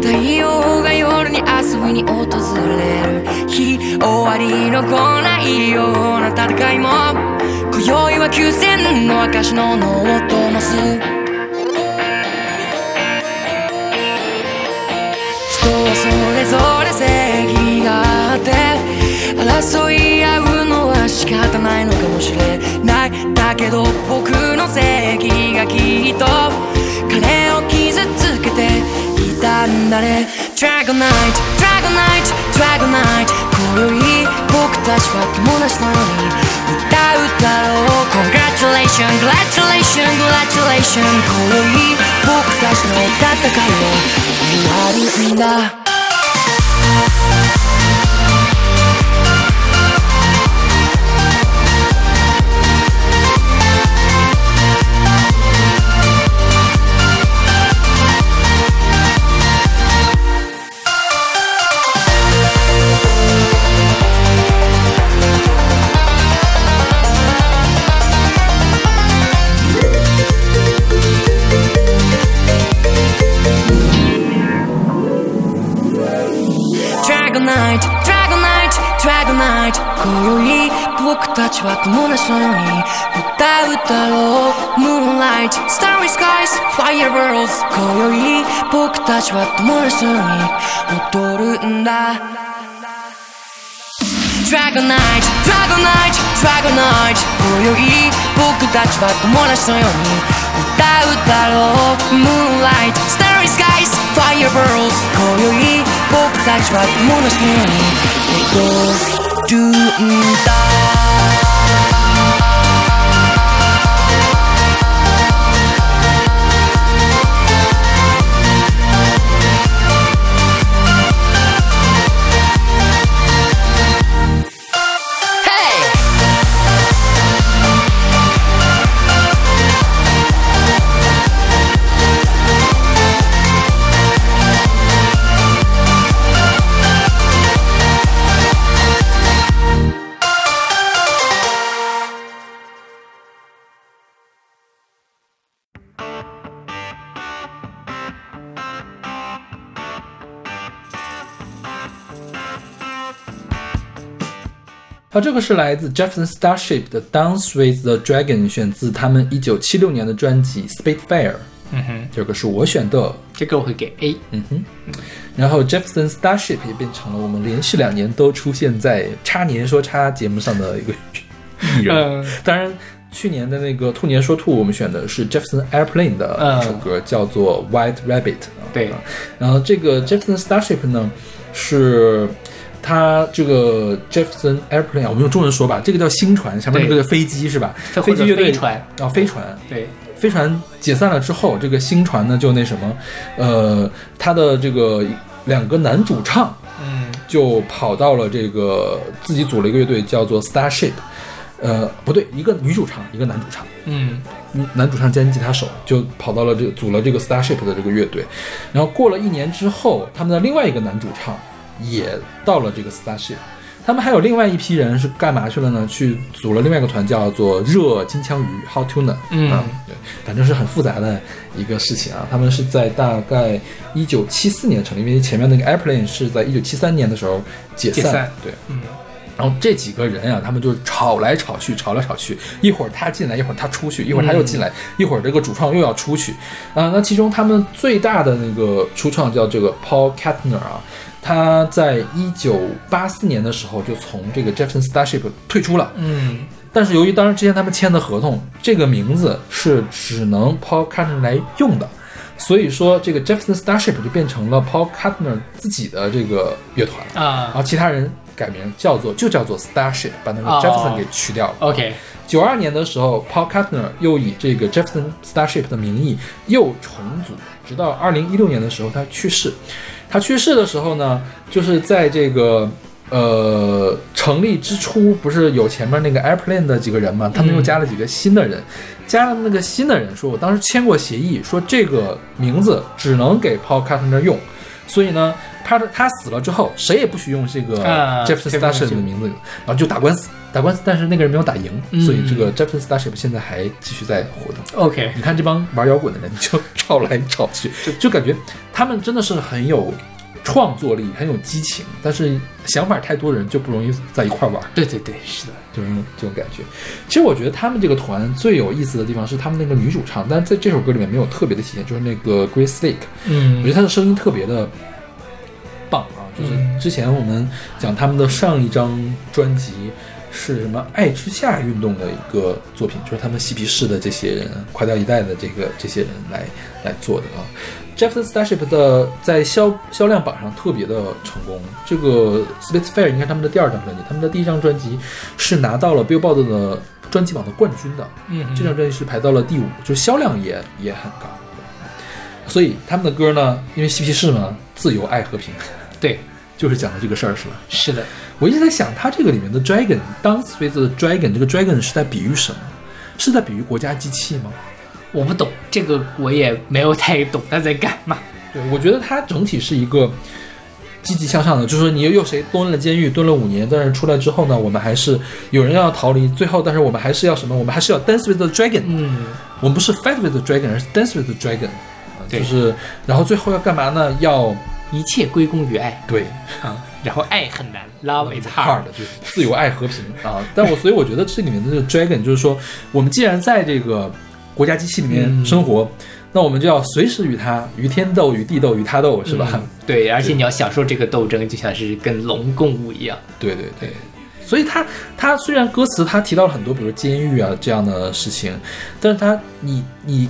太陽が夜に遊びに訪れる日終わりの来ないような戦いも今宵は九千の証の脳を灯す。人はそれぞれ正義があって争い合うのは仕方ないのかもしれない。だけど僕の正義がきっと彼を傷つけていたんだね Dragon Night Dragon Night Dragon Night 今宵僕たちは友達なのに歌うだろう Congratulation Congratulation Congratulation 今宵僕たちの戦いを終わるんだ僕たちは友達のように歌うだろう Moonlight, Starry Skies, Firebirds 今宵僕たちは友達のように踊るんだ Dragon Night, Dragon Night, Dragon Night 今宵僕たちは友達のように歌うだろう Moonlight, Starry Skies, Firebirds 今宵僕たちは友達のように踊るんだ 好，这个是来自 Jefferson Starship 的《Dance with the Dragon》，选自他们一九七六年的专辑《Spitfire》。嗯哼，这个是我选的，这个我会给 A。嗯哼。然后 Jefferson Starship 也变成了我们连续两年都出现在叉年说叉节目上的一个艺人。嗯当然，去年的那个兔年说兔，我们选的是 Jefferson Airplane 的一首歌，叫做《White Rabbit》。对啊然后这个 Jefferson Starship 呢，是它这个 Jefferson Airplane，啊我们用中文说吧，这个叫星船，前面那对个飞机是吧？飞机乐队飞船啊，飞船。对，飞船解散了之后，这个星船呢就那什么，呃，他的这个两个男主唱嗯就跑到了这个自己组了一个乐队，叫做 Starship。呃，不对，一个女主唱，一个男主唱，嗯男主唱兼吉他手就跑到了这组了这个 Starship 的这个乐队。然后过了一年之后，他们的另外一个男主唱也到了这个 Starship。他们还有另外一批人是干嘛去了呢？去组了另外一个团，叫做热金枪鱼 （Hot Tuna）。嗯啊，对，反正是很复杂的一个事情啊。他们是在大概一九七四年成立，因为前面那个 Airplane 是在一九七三年的时候解散。解散对，嗯然后这几个人啊，他们就吵来吵去，吵来吵去，一会儿他进来，一会儿他出去，一会儿他又进来，一会儿这个主创又要出去，啊、那其中他们最大的那个初创叫这个 Paul Kettner 啊，他在一九八四年的时候就从这个 Jefferson Starship 退出了，嗯。但是由于当时之前他们签的合同，这个名字是只能 Paul Carter 来用的，所以说这个 Jefferson Starship 就变成了 Paul Carter 自己的这个乐团啊，然啊后其他人改名叫做就叫做 Starship，把那个哦 Jefferson 给去掉了。，OK，九二年的时候，Paul Carter 又以这个 Jefferson Starship 的名义又重组，直到二零一六年的时候他去世。他去世的时候呢，就是在这个呃成立之初，不是有前面那个 Airplane 的几个人嘛，他们又加了几个新的人，加了那个新的人说，我当时签过协议，说这个名字只能给 Paul Carter 用，所以呢。他他死了之后，谁也不许用这个啊 Jefferson Starship 的名字，然后就打官司，打官司，但是那个人没有打赢，嗯。所以这个 Jefferson Starship 现在还继续在活动。OK，你看这帮玩摇滚的人，就 [LAUGHS] 吵来吵去，就就感觉他们真的是很有创作力，很有激情，但是想法太多的人就不容易在一块玩，对对对，是的，就是这种感觉。其实我觉得他们这个团最有意思的地方是他们那个女主唱，但是在这首歌里面没有特别的体现，就是那个 Grace Lake，我觉嗯得她的声音特别的棒啊！就是之前我们讲他们的上一张专辑是什么“爱之下”运动的一个作品，就是他们嬉皮士的这些人，垮掉一代的这个这些人来来做的啊。Jefferson Starship 的在销销量榜上特别的成功，这个 Spitfire 应该是他们的第二张专辑，他们的第一张专辑是拿到了 Billboard 的专辑榜的冠军的，嗯这张专辑是排到了第五，就是销量也也很高。所以他们的歌呢，因为嬉皮士嘛，自由、爱、和平，对，就是讲的这个事儿，是吧？是的，我一直在想，他这个里面的 dragon dance with the dragon，这个 dragon 是在比喻什么？是在比喻国家机器吗？我不懂这个，我也没有太懂他在干嘛。对，我觉得它整体是一个积极向上的，就是说你又谁蹲了监狱，蹲了五年，但是出来之后呢，我们还是有人要逃离，最后但是我们还是要什么？我们还是要 dance with the dragon，嗯，我们不是 fight with the dragon，而是 dance with the dragon，就是然后最后要干嘛呢？要一切归功于爱对啊，然后爱很难，love is hard。就是自由、爱、和平啊。但我所以我觉得这里面的这个 dragon 就是说，我们既然在这个国家机器里面嗯生活，那我们就要随时与他与天斗、与地斗、与他斗，是吧？嗯对，而且你要享受这个斗争，就像是跟龙共舞一样。对对对。所以他他虽然歌词他提到了很多，比如监狱啊这样的事情，但是他你你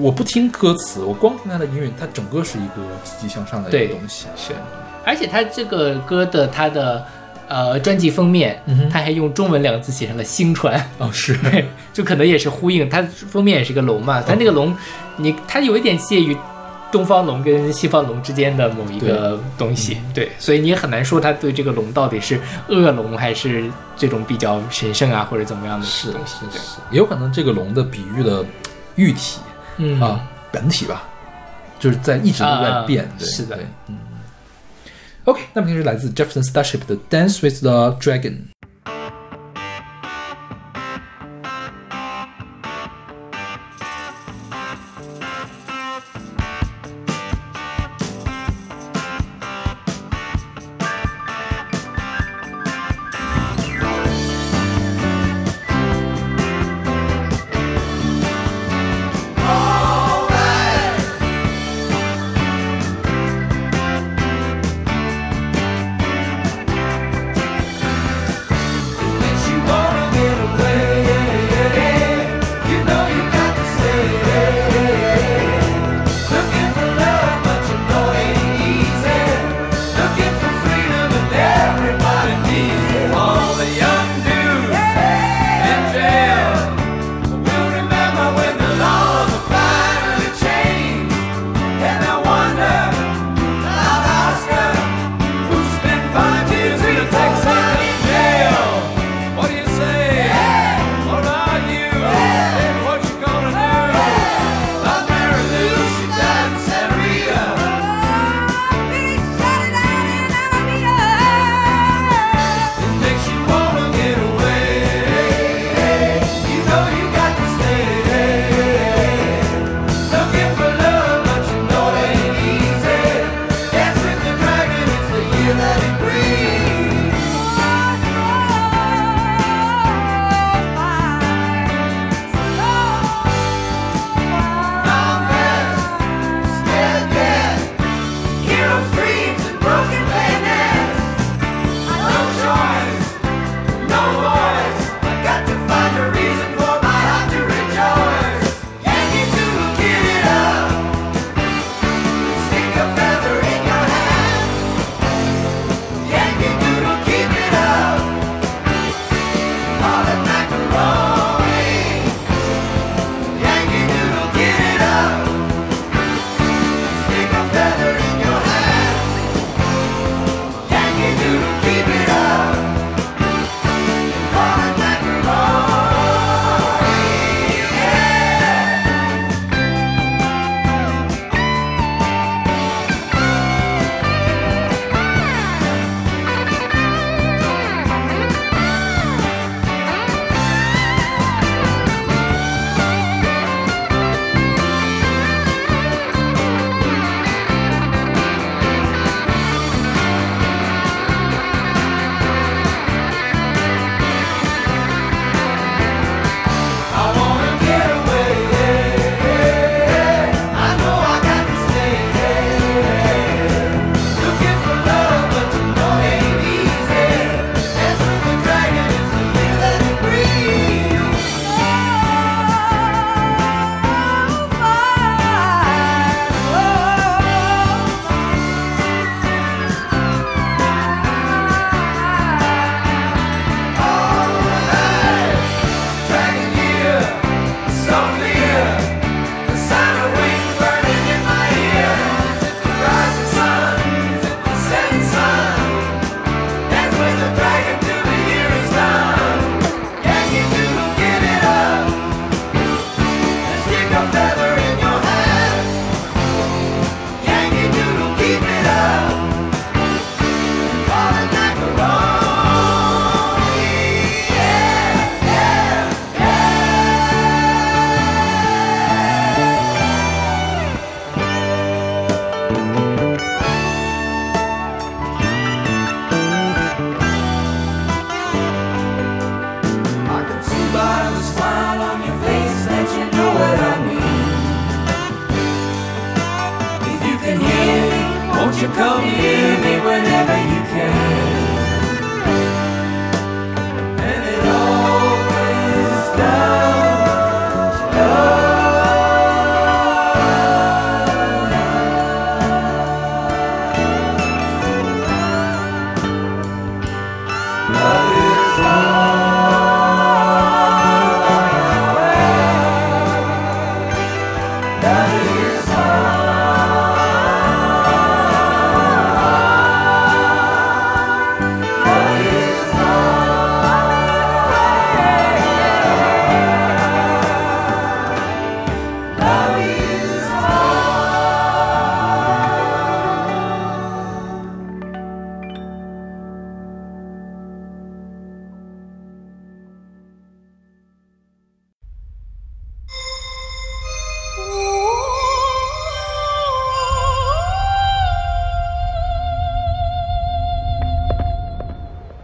我不听歌词，我光听他的音乐，它整个是一个积极向上的一个东西。是，而且他这个歌的他的呃专辑封面，嗯他还用中文两个字写上了“星船”，哦，是，[LAUGHS] 对，就可能也是呼应。它封面也是个龙嘛，它那个龙，你它有一点介于东方龙跟西方龙之间的某一个东西，对，所以你也很难说他对这个龙到底是恶龙还是这种比较神圣啊或者怎么样的是东西，是是是，也有可能这个龙的比喻的喻体嗯啊，本体吧，就是在一直都在啊变。对，是的对，嗯。OK，那么就是来自 Jefferson Starship 的《Dance with the Dragon》。「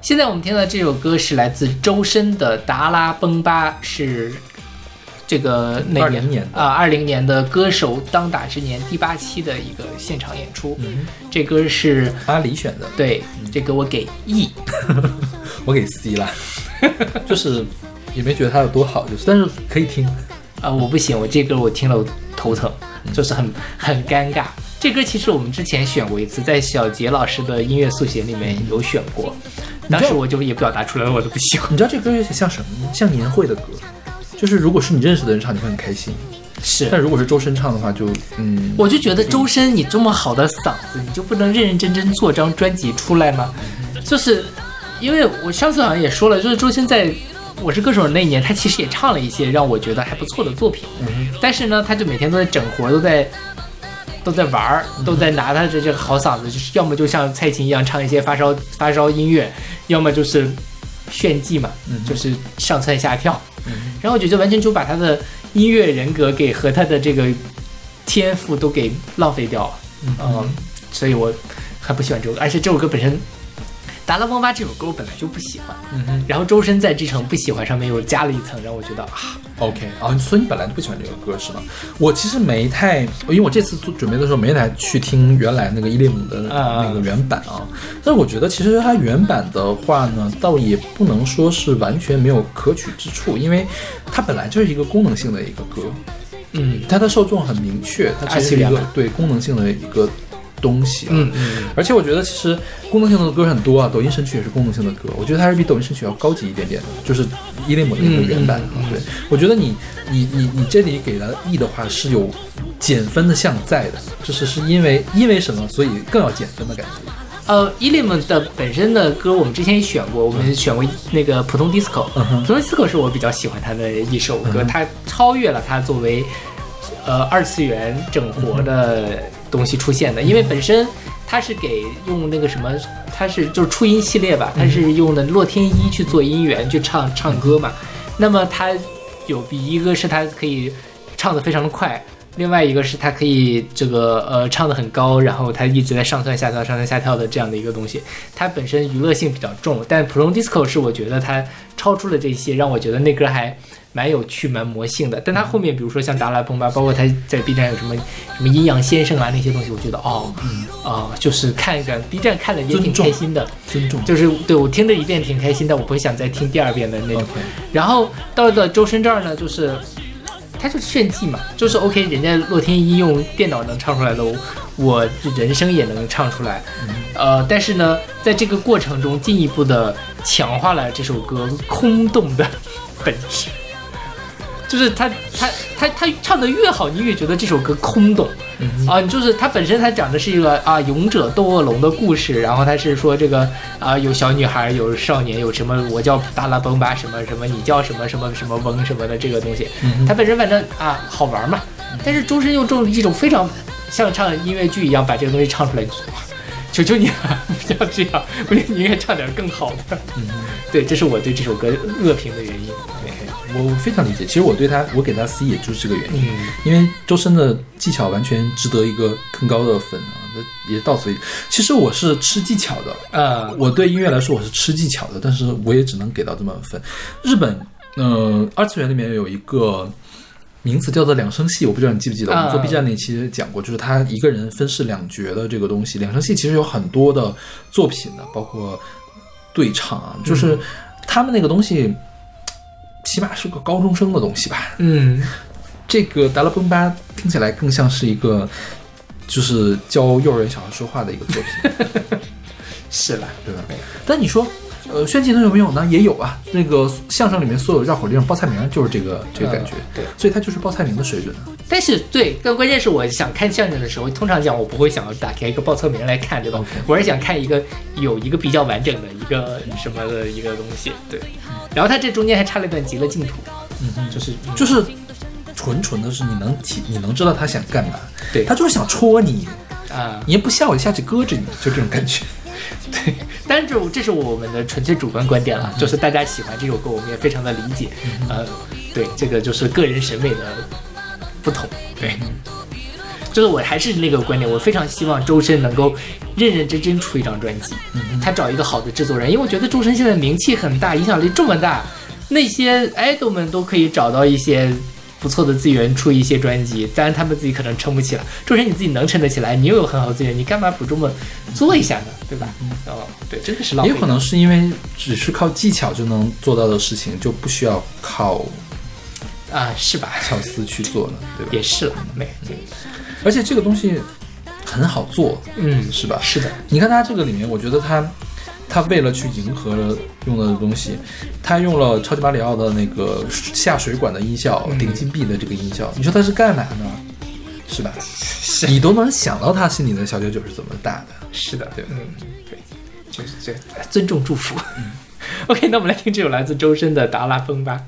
现在我们听到这首歌是来自周深的《达拉崩巴》，是这个哪20年啊？二零年的歌手当打之年第八期的一个现场演出。这歌是阿里选的，对这歌我给 E，[LAUGHS] 我给 C 了，[LAUGHS] 就是也没觉得它有多好，就是但是可以听。啊，我不行，我这歌我听了我头疼，就是很很尴尬。这歌其实我们之前选过一次，在小杰老师的音乐速写里面有选过，当时我就也表达出来了我的不喜欢。你知道这歌有点像什么吗？像年会的歌，就是如果是你认识的人唱，你会很开心；是，但如果是周深唱的话，就嗯，我就觉得周深，你这么好的嗓子，你就不能认认真真做张专辑出来吗？就是因为我上次好像也说了，就是周深在《我是歌手》那一年，他其实也唱了一些让我觉得还不错的作品，但是呢，他就每天都在整活，都在都在玩儿，都在拿他的这个好嗓子，就是要么就像蔡琴一样唱一些发烧发烧音乐，要么就是炫技嘛，就是上蹿下跳。然后我觉得完全就把他的音乐人格给和他的这个天赋都给浪费掉了，嗯，所以我很不喜欢这首歌，而且这首歌本身。达拉崩巴这首歌我本来就不喜欢，嗯哼。然后周深在这层不喜欢上面又加了一层，让我觉得啊，OK 啊，所以你本来就不喜欢这个歌是吗？我其实没太，因为我这次做准备的时候没来去听原来那个伊利姆的啊那个原版啊，但是我觉得其实它原版的话呢，倒也不能说是完全没有可取之处，因为它本来就是一个功能性的一个歌，嗯。它的受众很明确，它其实是一个对功能性的一个东西啊。嗯嗯，而且我觉得其实功能性的歌很多啊，抖音神曲也是功能性的歌，我觉得它是比抖音神曲要高级一点点的，就是伊列姆的那个原版啊。嗯嗯嗯对，我觉得你你你你这里给了 E 的话是有减分的项在的，就是是因为因为什么，所以更要减分的感觉。呃 e l i m 的本身的歌我们之前也选过，我们选过那个普通 disco，、嗯普通 disco 是我比较喜欢他的一首歌，它超越了它作为呃二次元整活的东西出现的，因为本身它是给用那个什么，它是就是初音系列吧，它是用的洛天依去做音源去唱唱歌嘛，那么它有比一个是它可以唱得非常的快。另外一个是它可以这个呃唱得很高，然后它一直在上蹿下跳、上蹿下跳的这样的一个东西，它本身娱乐性比较重，但普通 disco 是我觉得它超出了这些，让我觉得那歌还蛮有趣、蛮魔性的。但他后面比如说像达拉崩吧，包括他在 B 站有什么什么阴阳先生啊那些东西，我觉得哦，啊、就是看着 B 站看了也挺开心的，尊重，就是对我听了一遍挺开心，但我不会想再听第二遍的那种。然后到了周深这儿呢，就是他就是炫技嘛，就是 OK，人家洛天依用电脑能唱出来的，我我人声也能唱出来，呃，但是呢，在这个过程中进一步的强化了这首歌空洞的 [LAUGHS] 本质。就是他他他他唱的越好，你越觉得这首歌空洞，啊，就是他本身他讲的是一个啊勇者斗恶龙的故事，然后他是说这个啊有小女孩有少年有什么我叫达拉崩吧什么什么你叫什么什么什么翁什么的这个东西，他本身反正啊好玩嘛，但是周深又用一种非常像唱音乐剧一样把这个东西唱出来，求求你了，不要这样，我觉得你应该唱点更好的。对，这是我对这首歌恶评的原因。对，我非常理解。其实我对他，我给他 C 也就是这个原因。嗯因为周深的技巧完全值得一个更高的分啊，这也到此为止。其实我是吃技巧的，呃，我对音乐来说我是吃技巧的，但是我也只能给到这么分。日本，呃，二次元里面有一个名词叫做两声戏，我不知道你记不记得，我们做啊 B 站那期讲过，就是他一个人分饰两角的这个东西。两声戏其实有很多的作品的，包括对唱啊，就是他们那个东西，起码是个高中生的东西吧。嗯，这个达拉崩巴听起来更像是一个，就是教幼儿园小孩说话的一个作品。[LAUGHS] 是啦，对吧？但你说，呃，炫技能有没有呢？也有啊。那个相声里面所有绕口令、报菜名就是这个这个感觉，嗯对所以它就是报菜名的水准啊。但是对，更关键是我想看相声的时候，通常讲我不会想要打开一个报菜名来看，对吧我是想看一个有一个比较完整的一个什么的一个东西，对。然后它这中间还插了一段极乐净土，嗯就是就是纯纯的是你能体，你能知道他想干嘛，对他就是想戳你，啊，你也不笑，我下去搁着你，就这种感觉。对，[LAUGHS] 但是这这是我们的纯粹主观观点了，就是大家喜欢这首歌，我们也非常的理解。呃，对，这个就是个人审美的不同。对，就是我还是那个观点，我非常希望周深能够认认真真出一张专辑，他找一个好的制作人，因为我觉得周深现在名气很大，影响力这么大，那些 idol 们都可以找到一些。不错的资源出一些专辑，当然他们自己可能撑不起来。周深你自己能撑得起来，你又有很好的资源，你干嘛不这么做一下呢？对吧？哦，对，真的是浪费。也有可能是因为只是靠技巧就能做到的事情，就不需要靠啊，是吧？巧思去做了，对吧？也是了，没，而且这个东西很好做，嗯，是吧？是的，你看他这个里面，我觉得它它为了去迎合用的东西，他用了超级马里奥的那个下水管的音效，顶金币的这个音效，你说他是干嘛呢？是吧？[LAUGHS] 你都能想到他心里的小九九是怎么打的。是的，对嗯，对，就是这尊重祝福。[LAUGHS] OK，那我们来听这首来自周深的《达拉崩》吧。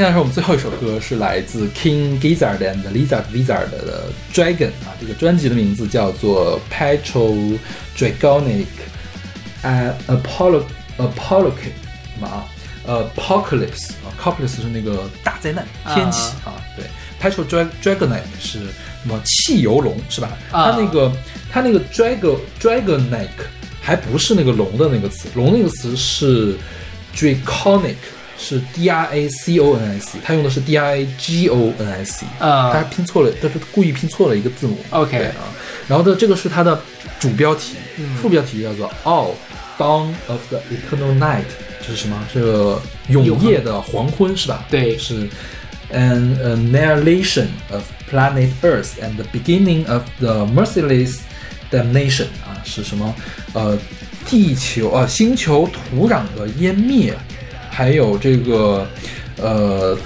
我们现在是我们最后一首歌是来自 King Gizzard and Lizard Wizard 的 Dragon 啊，这个专辑的名字叫做 Petro Dragonic 呃 Apollo Apollo 什么啊？呃，Apocalypse 啊，Apocalypse 是那个大灾难天启啊，对，Petro Drag Dragonic 是什么汽油龙是吧？啊它那个它那个 Dragon Dragonic 还不是那个龙的那个词，龙那个词是 Draconic，是 D R A C O N C，它用的是 D R A G O N 啊它拼错了，它是故意拼错了一个字母。OK 对啊，然后的这个是它的主标题，嗯副标题叫做 All Dawn of the Eternal Night，这是什么？这个永夜的黄昏是吧？对是 an annihilation of planet Earth and the beginning of the merciless damnation 啊，是什么？呃，地球啊，星球土壤的湮灭，还有这个呃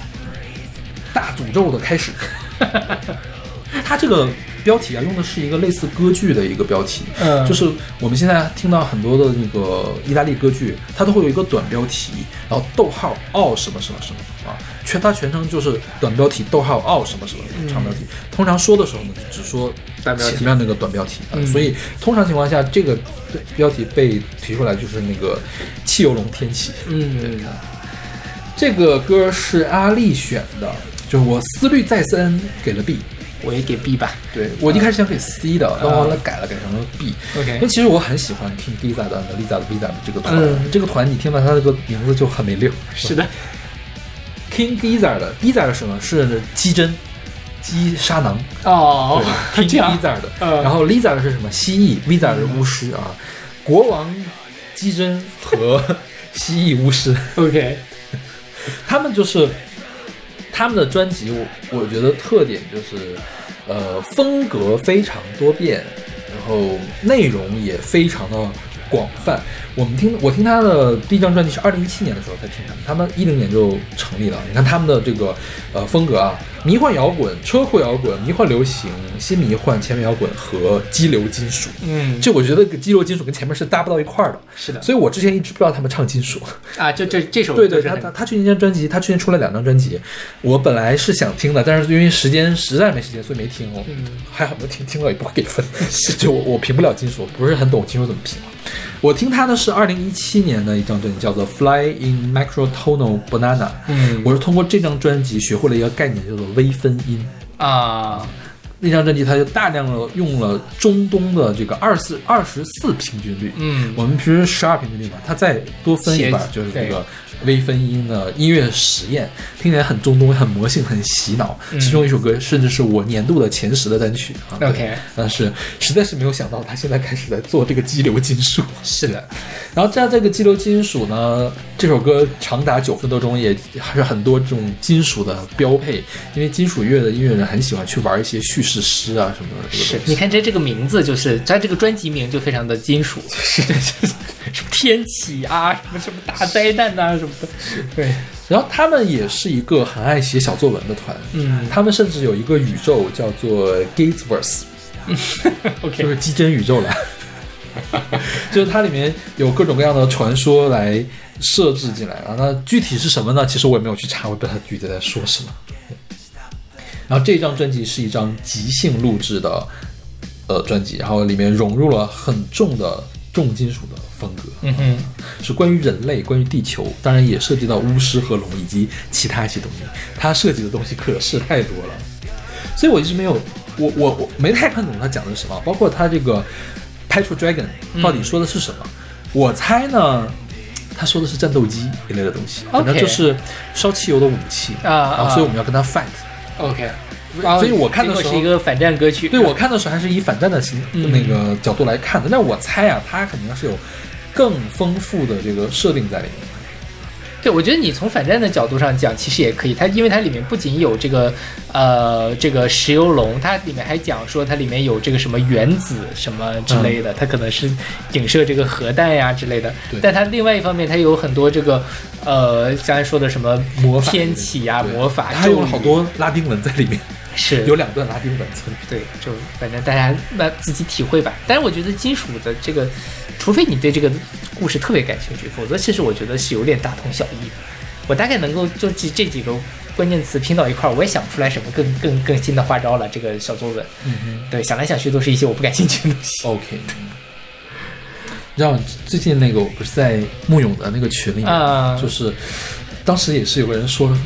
大诅咒的开始。[LAUGHS] 它这个标题啊，用的是一个类似歌剧的一个标题，嗯就是我们现在听到很多的那个意大利歌剧，它都会有一个短标题，然后逗号奥什么什么什么啊，全它全称就是短标题逗号奥什么什么长标题。通常说的时候呢，只说前面那个短标题啊，嗯所以通常情况下，这个标题被提出来就是那个汽油龙天启。嗯，这个歌是阿丽选的，就是我思虑再三给了 B。我也给 B 吧。对我一开始想给 C 的，但后来改了，改成了 B。OK 因为其实我很喜欢听 Giza 的 Lisa 的 Visa 的这个团，嗯这个团你听到它这个名字就很没溜。[LAUGHS] 是的，King Giza 的 Giza 是什么？是鸡胗、鸡沙囊。哦，对，King [LAUGHS] 这样 Giza 的。嗯然后 Lisa 是什么？蜥蜴，Visa 是巫师啊。国王鸡胗和蜥蜴巫师。OK，他们就是他们的专辑，我我觉得特点就是，呃，风格非常多变，然后内容也非常的广泛。我们听我听他的第一张专辑是二零一七年的时候才听他们，他们一零年就成立了。你看他们的这个呃风格啊，迷幻摇滚、车库摇滚、迷幻流行、新迷幻、前面摇滚和激流金属。嗯，就我觉得激流金属跟前面是搭不到一块儿的，是的所以我之前一直不知道他们唱金属。啊，这这这首对对，他他他去年张专辑，他去年出了两张专辑，我本来是想听的，但是因为时间实在没时间，所以没听哦。嗯还好没听，听了也不会给分，就我我评不了金属，不是很懂金属怎么评。我听他的是二零一七年的一张专辑，叫做《Fly in Microtonal Banana》。嗯。我是通过这张专辑学会了一个概念，叫做微分音。啊，那张专辑它就大量的用了中东的这个二四二十四平均律，嗯。我们平时十二平均律嘛，它再多分一半写就是这个微分音的音乐实验，听起来很中东、很魔性、很洗脑。嗯其中一首歌甚至是我年度的前十的单曲啊。OK 但是实在是没有想到他现在开始在做这个激流金属。是的，然后在这个激流金属呢，这首歌长达九分多钟，也还是很多这种金属的标配，因为金属乐的音乐人很喜欢去玩一些叙事诗啊什么的是。你看这这个名字就是它这个专辑名就非常的金属，是是是。什么天启啊，什么什么大灾难啊、什么的，对，然后他们也是一个很爱写小作文的团，嗯。他们甚至有一个宇宙叫做 Gatesverse，，OK，[LAUGHS] 就是基真宇宙了，[LAUGHS] 就是它里面有各种各样的传说来设置进来啊。那具体是什么呢？其实我也没有去查，我也不知道它具体在说什么。然后这张专辑是一张即兴录制的呃专辑，然后里面融入了很重的重金属的风格，嗯哼，是关于人类、关于地球，当然也涉及到巫师和龙以及其他一些东西。它涉及的东西可是太多了，所以我一直没有，我我我没太看懂他讲的是什么，包括他这个 Petro Dragon 到底说的是什么。我猜呢，他说的是战斗机一类的东西，反正就是烧汽油的武器啊啊所以我们要跟他 fight。OK，所以我看的时候是一个反战歌曲，对我看的时候还是以反战的形、嗯那个角度来看的，但我猜啊，他肯定是有更丰富的这个设定在里面。对，我觉得你从反战的角度上讲，其实也可以。它因为它里面不仅有这个呃这个石油龙，它里面还讲说它里面有这个什么原子什么之类的，它可能是影射这个核弹呀之类的对。但它另外一方面，它有很多这个呃刚才说的什么魔法天启呀、魔法，它有好多拉丁文在里面，是有两段拉丁文在。对，就反正大家那自己体会吧。但是我觉得金属的这个，除非你对这个故事特别感兴趣，否则其实我觉得是有点大同小异的。我大概能够就这这几个关键词拼到一块儿，我也想不出来什么更更更新的花招了。这个小作文，嗯哼对，想来想去都是一些我不感兴趣的东西。，OK。你知道最近那个我不是在木勇的那个群里面，啊就是当时也是有个人说什么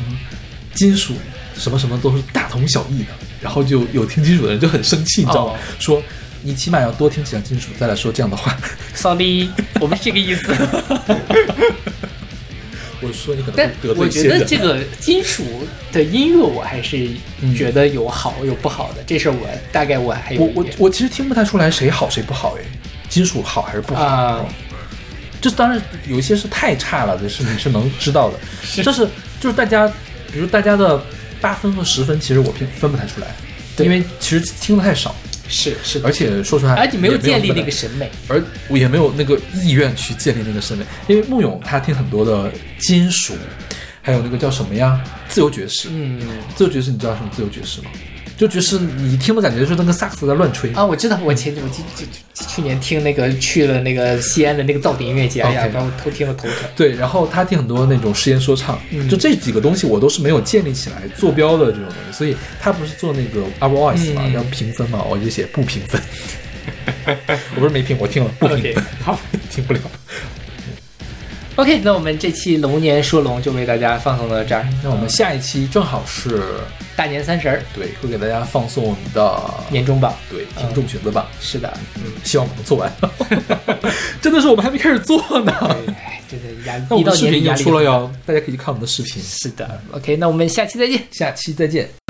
金属什么什么都是大同小异的，然后就有听金属的人就很生气，你知道吗？哦说你起码要多听几张金属，再来说这样的话。Sorry，我不是这个意思。[LAUGHS] 我说你可能得我觉罪一些人。得这个金属的音乐，我还是觉得有好有不好的。这事儿我大概我还有我我我其实听不太出来谁好谁不好哎，金属好还是不好？啊，就是当然有一些是太差了，这是你是能知道的。这是就是大家，比如大家的八分和十分，其实我分分不太出来，对因为其实听的太少，是是，而且说出来，而且没有建立那个审美。而我也没有那个意愿去建立那个审美，因为木勇他听很多的金属，还有那个叫什么呀，自由爵士。嗯自由爵士你知道什么自由爵士吗？就爵士你听的感觉就是那个萨克斯在乱吹。啊，我知道，我前我去去去年听那个去了那个西安的那个噪点音乐节，哎呀把我偷听了头疼。对，然后他听很多那种实验说唱，嗯就这几个东西我都是没有建立起来坐标的这种东西，所以他不是做那个 Our Voice 嘛，嗯要评分嘛，我就写不评分。[LAUGHS] 我不是没听，我听了不评分，好 [LAUGHS] 听不了。OK，那我们这期龙年说龙就为大家放送到这儿。那我们下一期正好是大年三十儿对，会给大家放送我们的年终榜，对听众选择榜，是的，嗯，希望我们能做完。[LAUGHS] 真的是我们还没开始做呢。哎，真的压那我们视频出了哟，大家可以去看我们的视频。是的，OK，那我们下期再见。下期再见。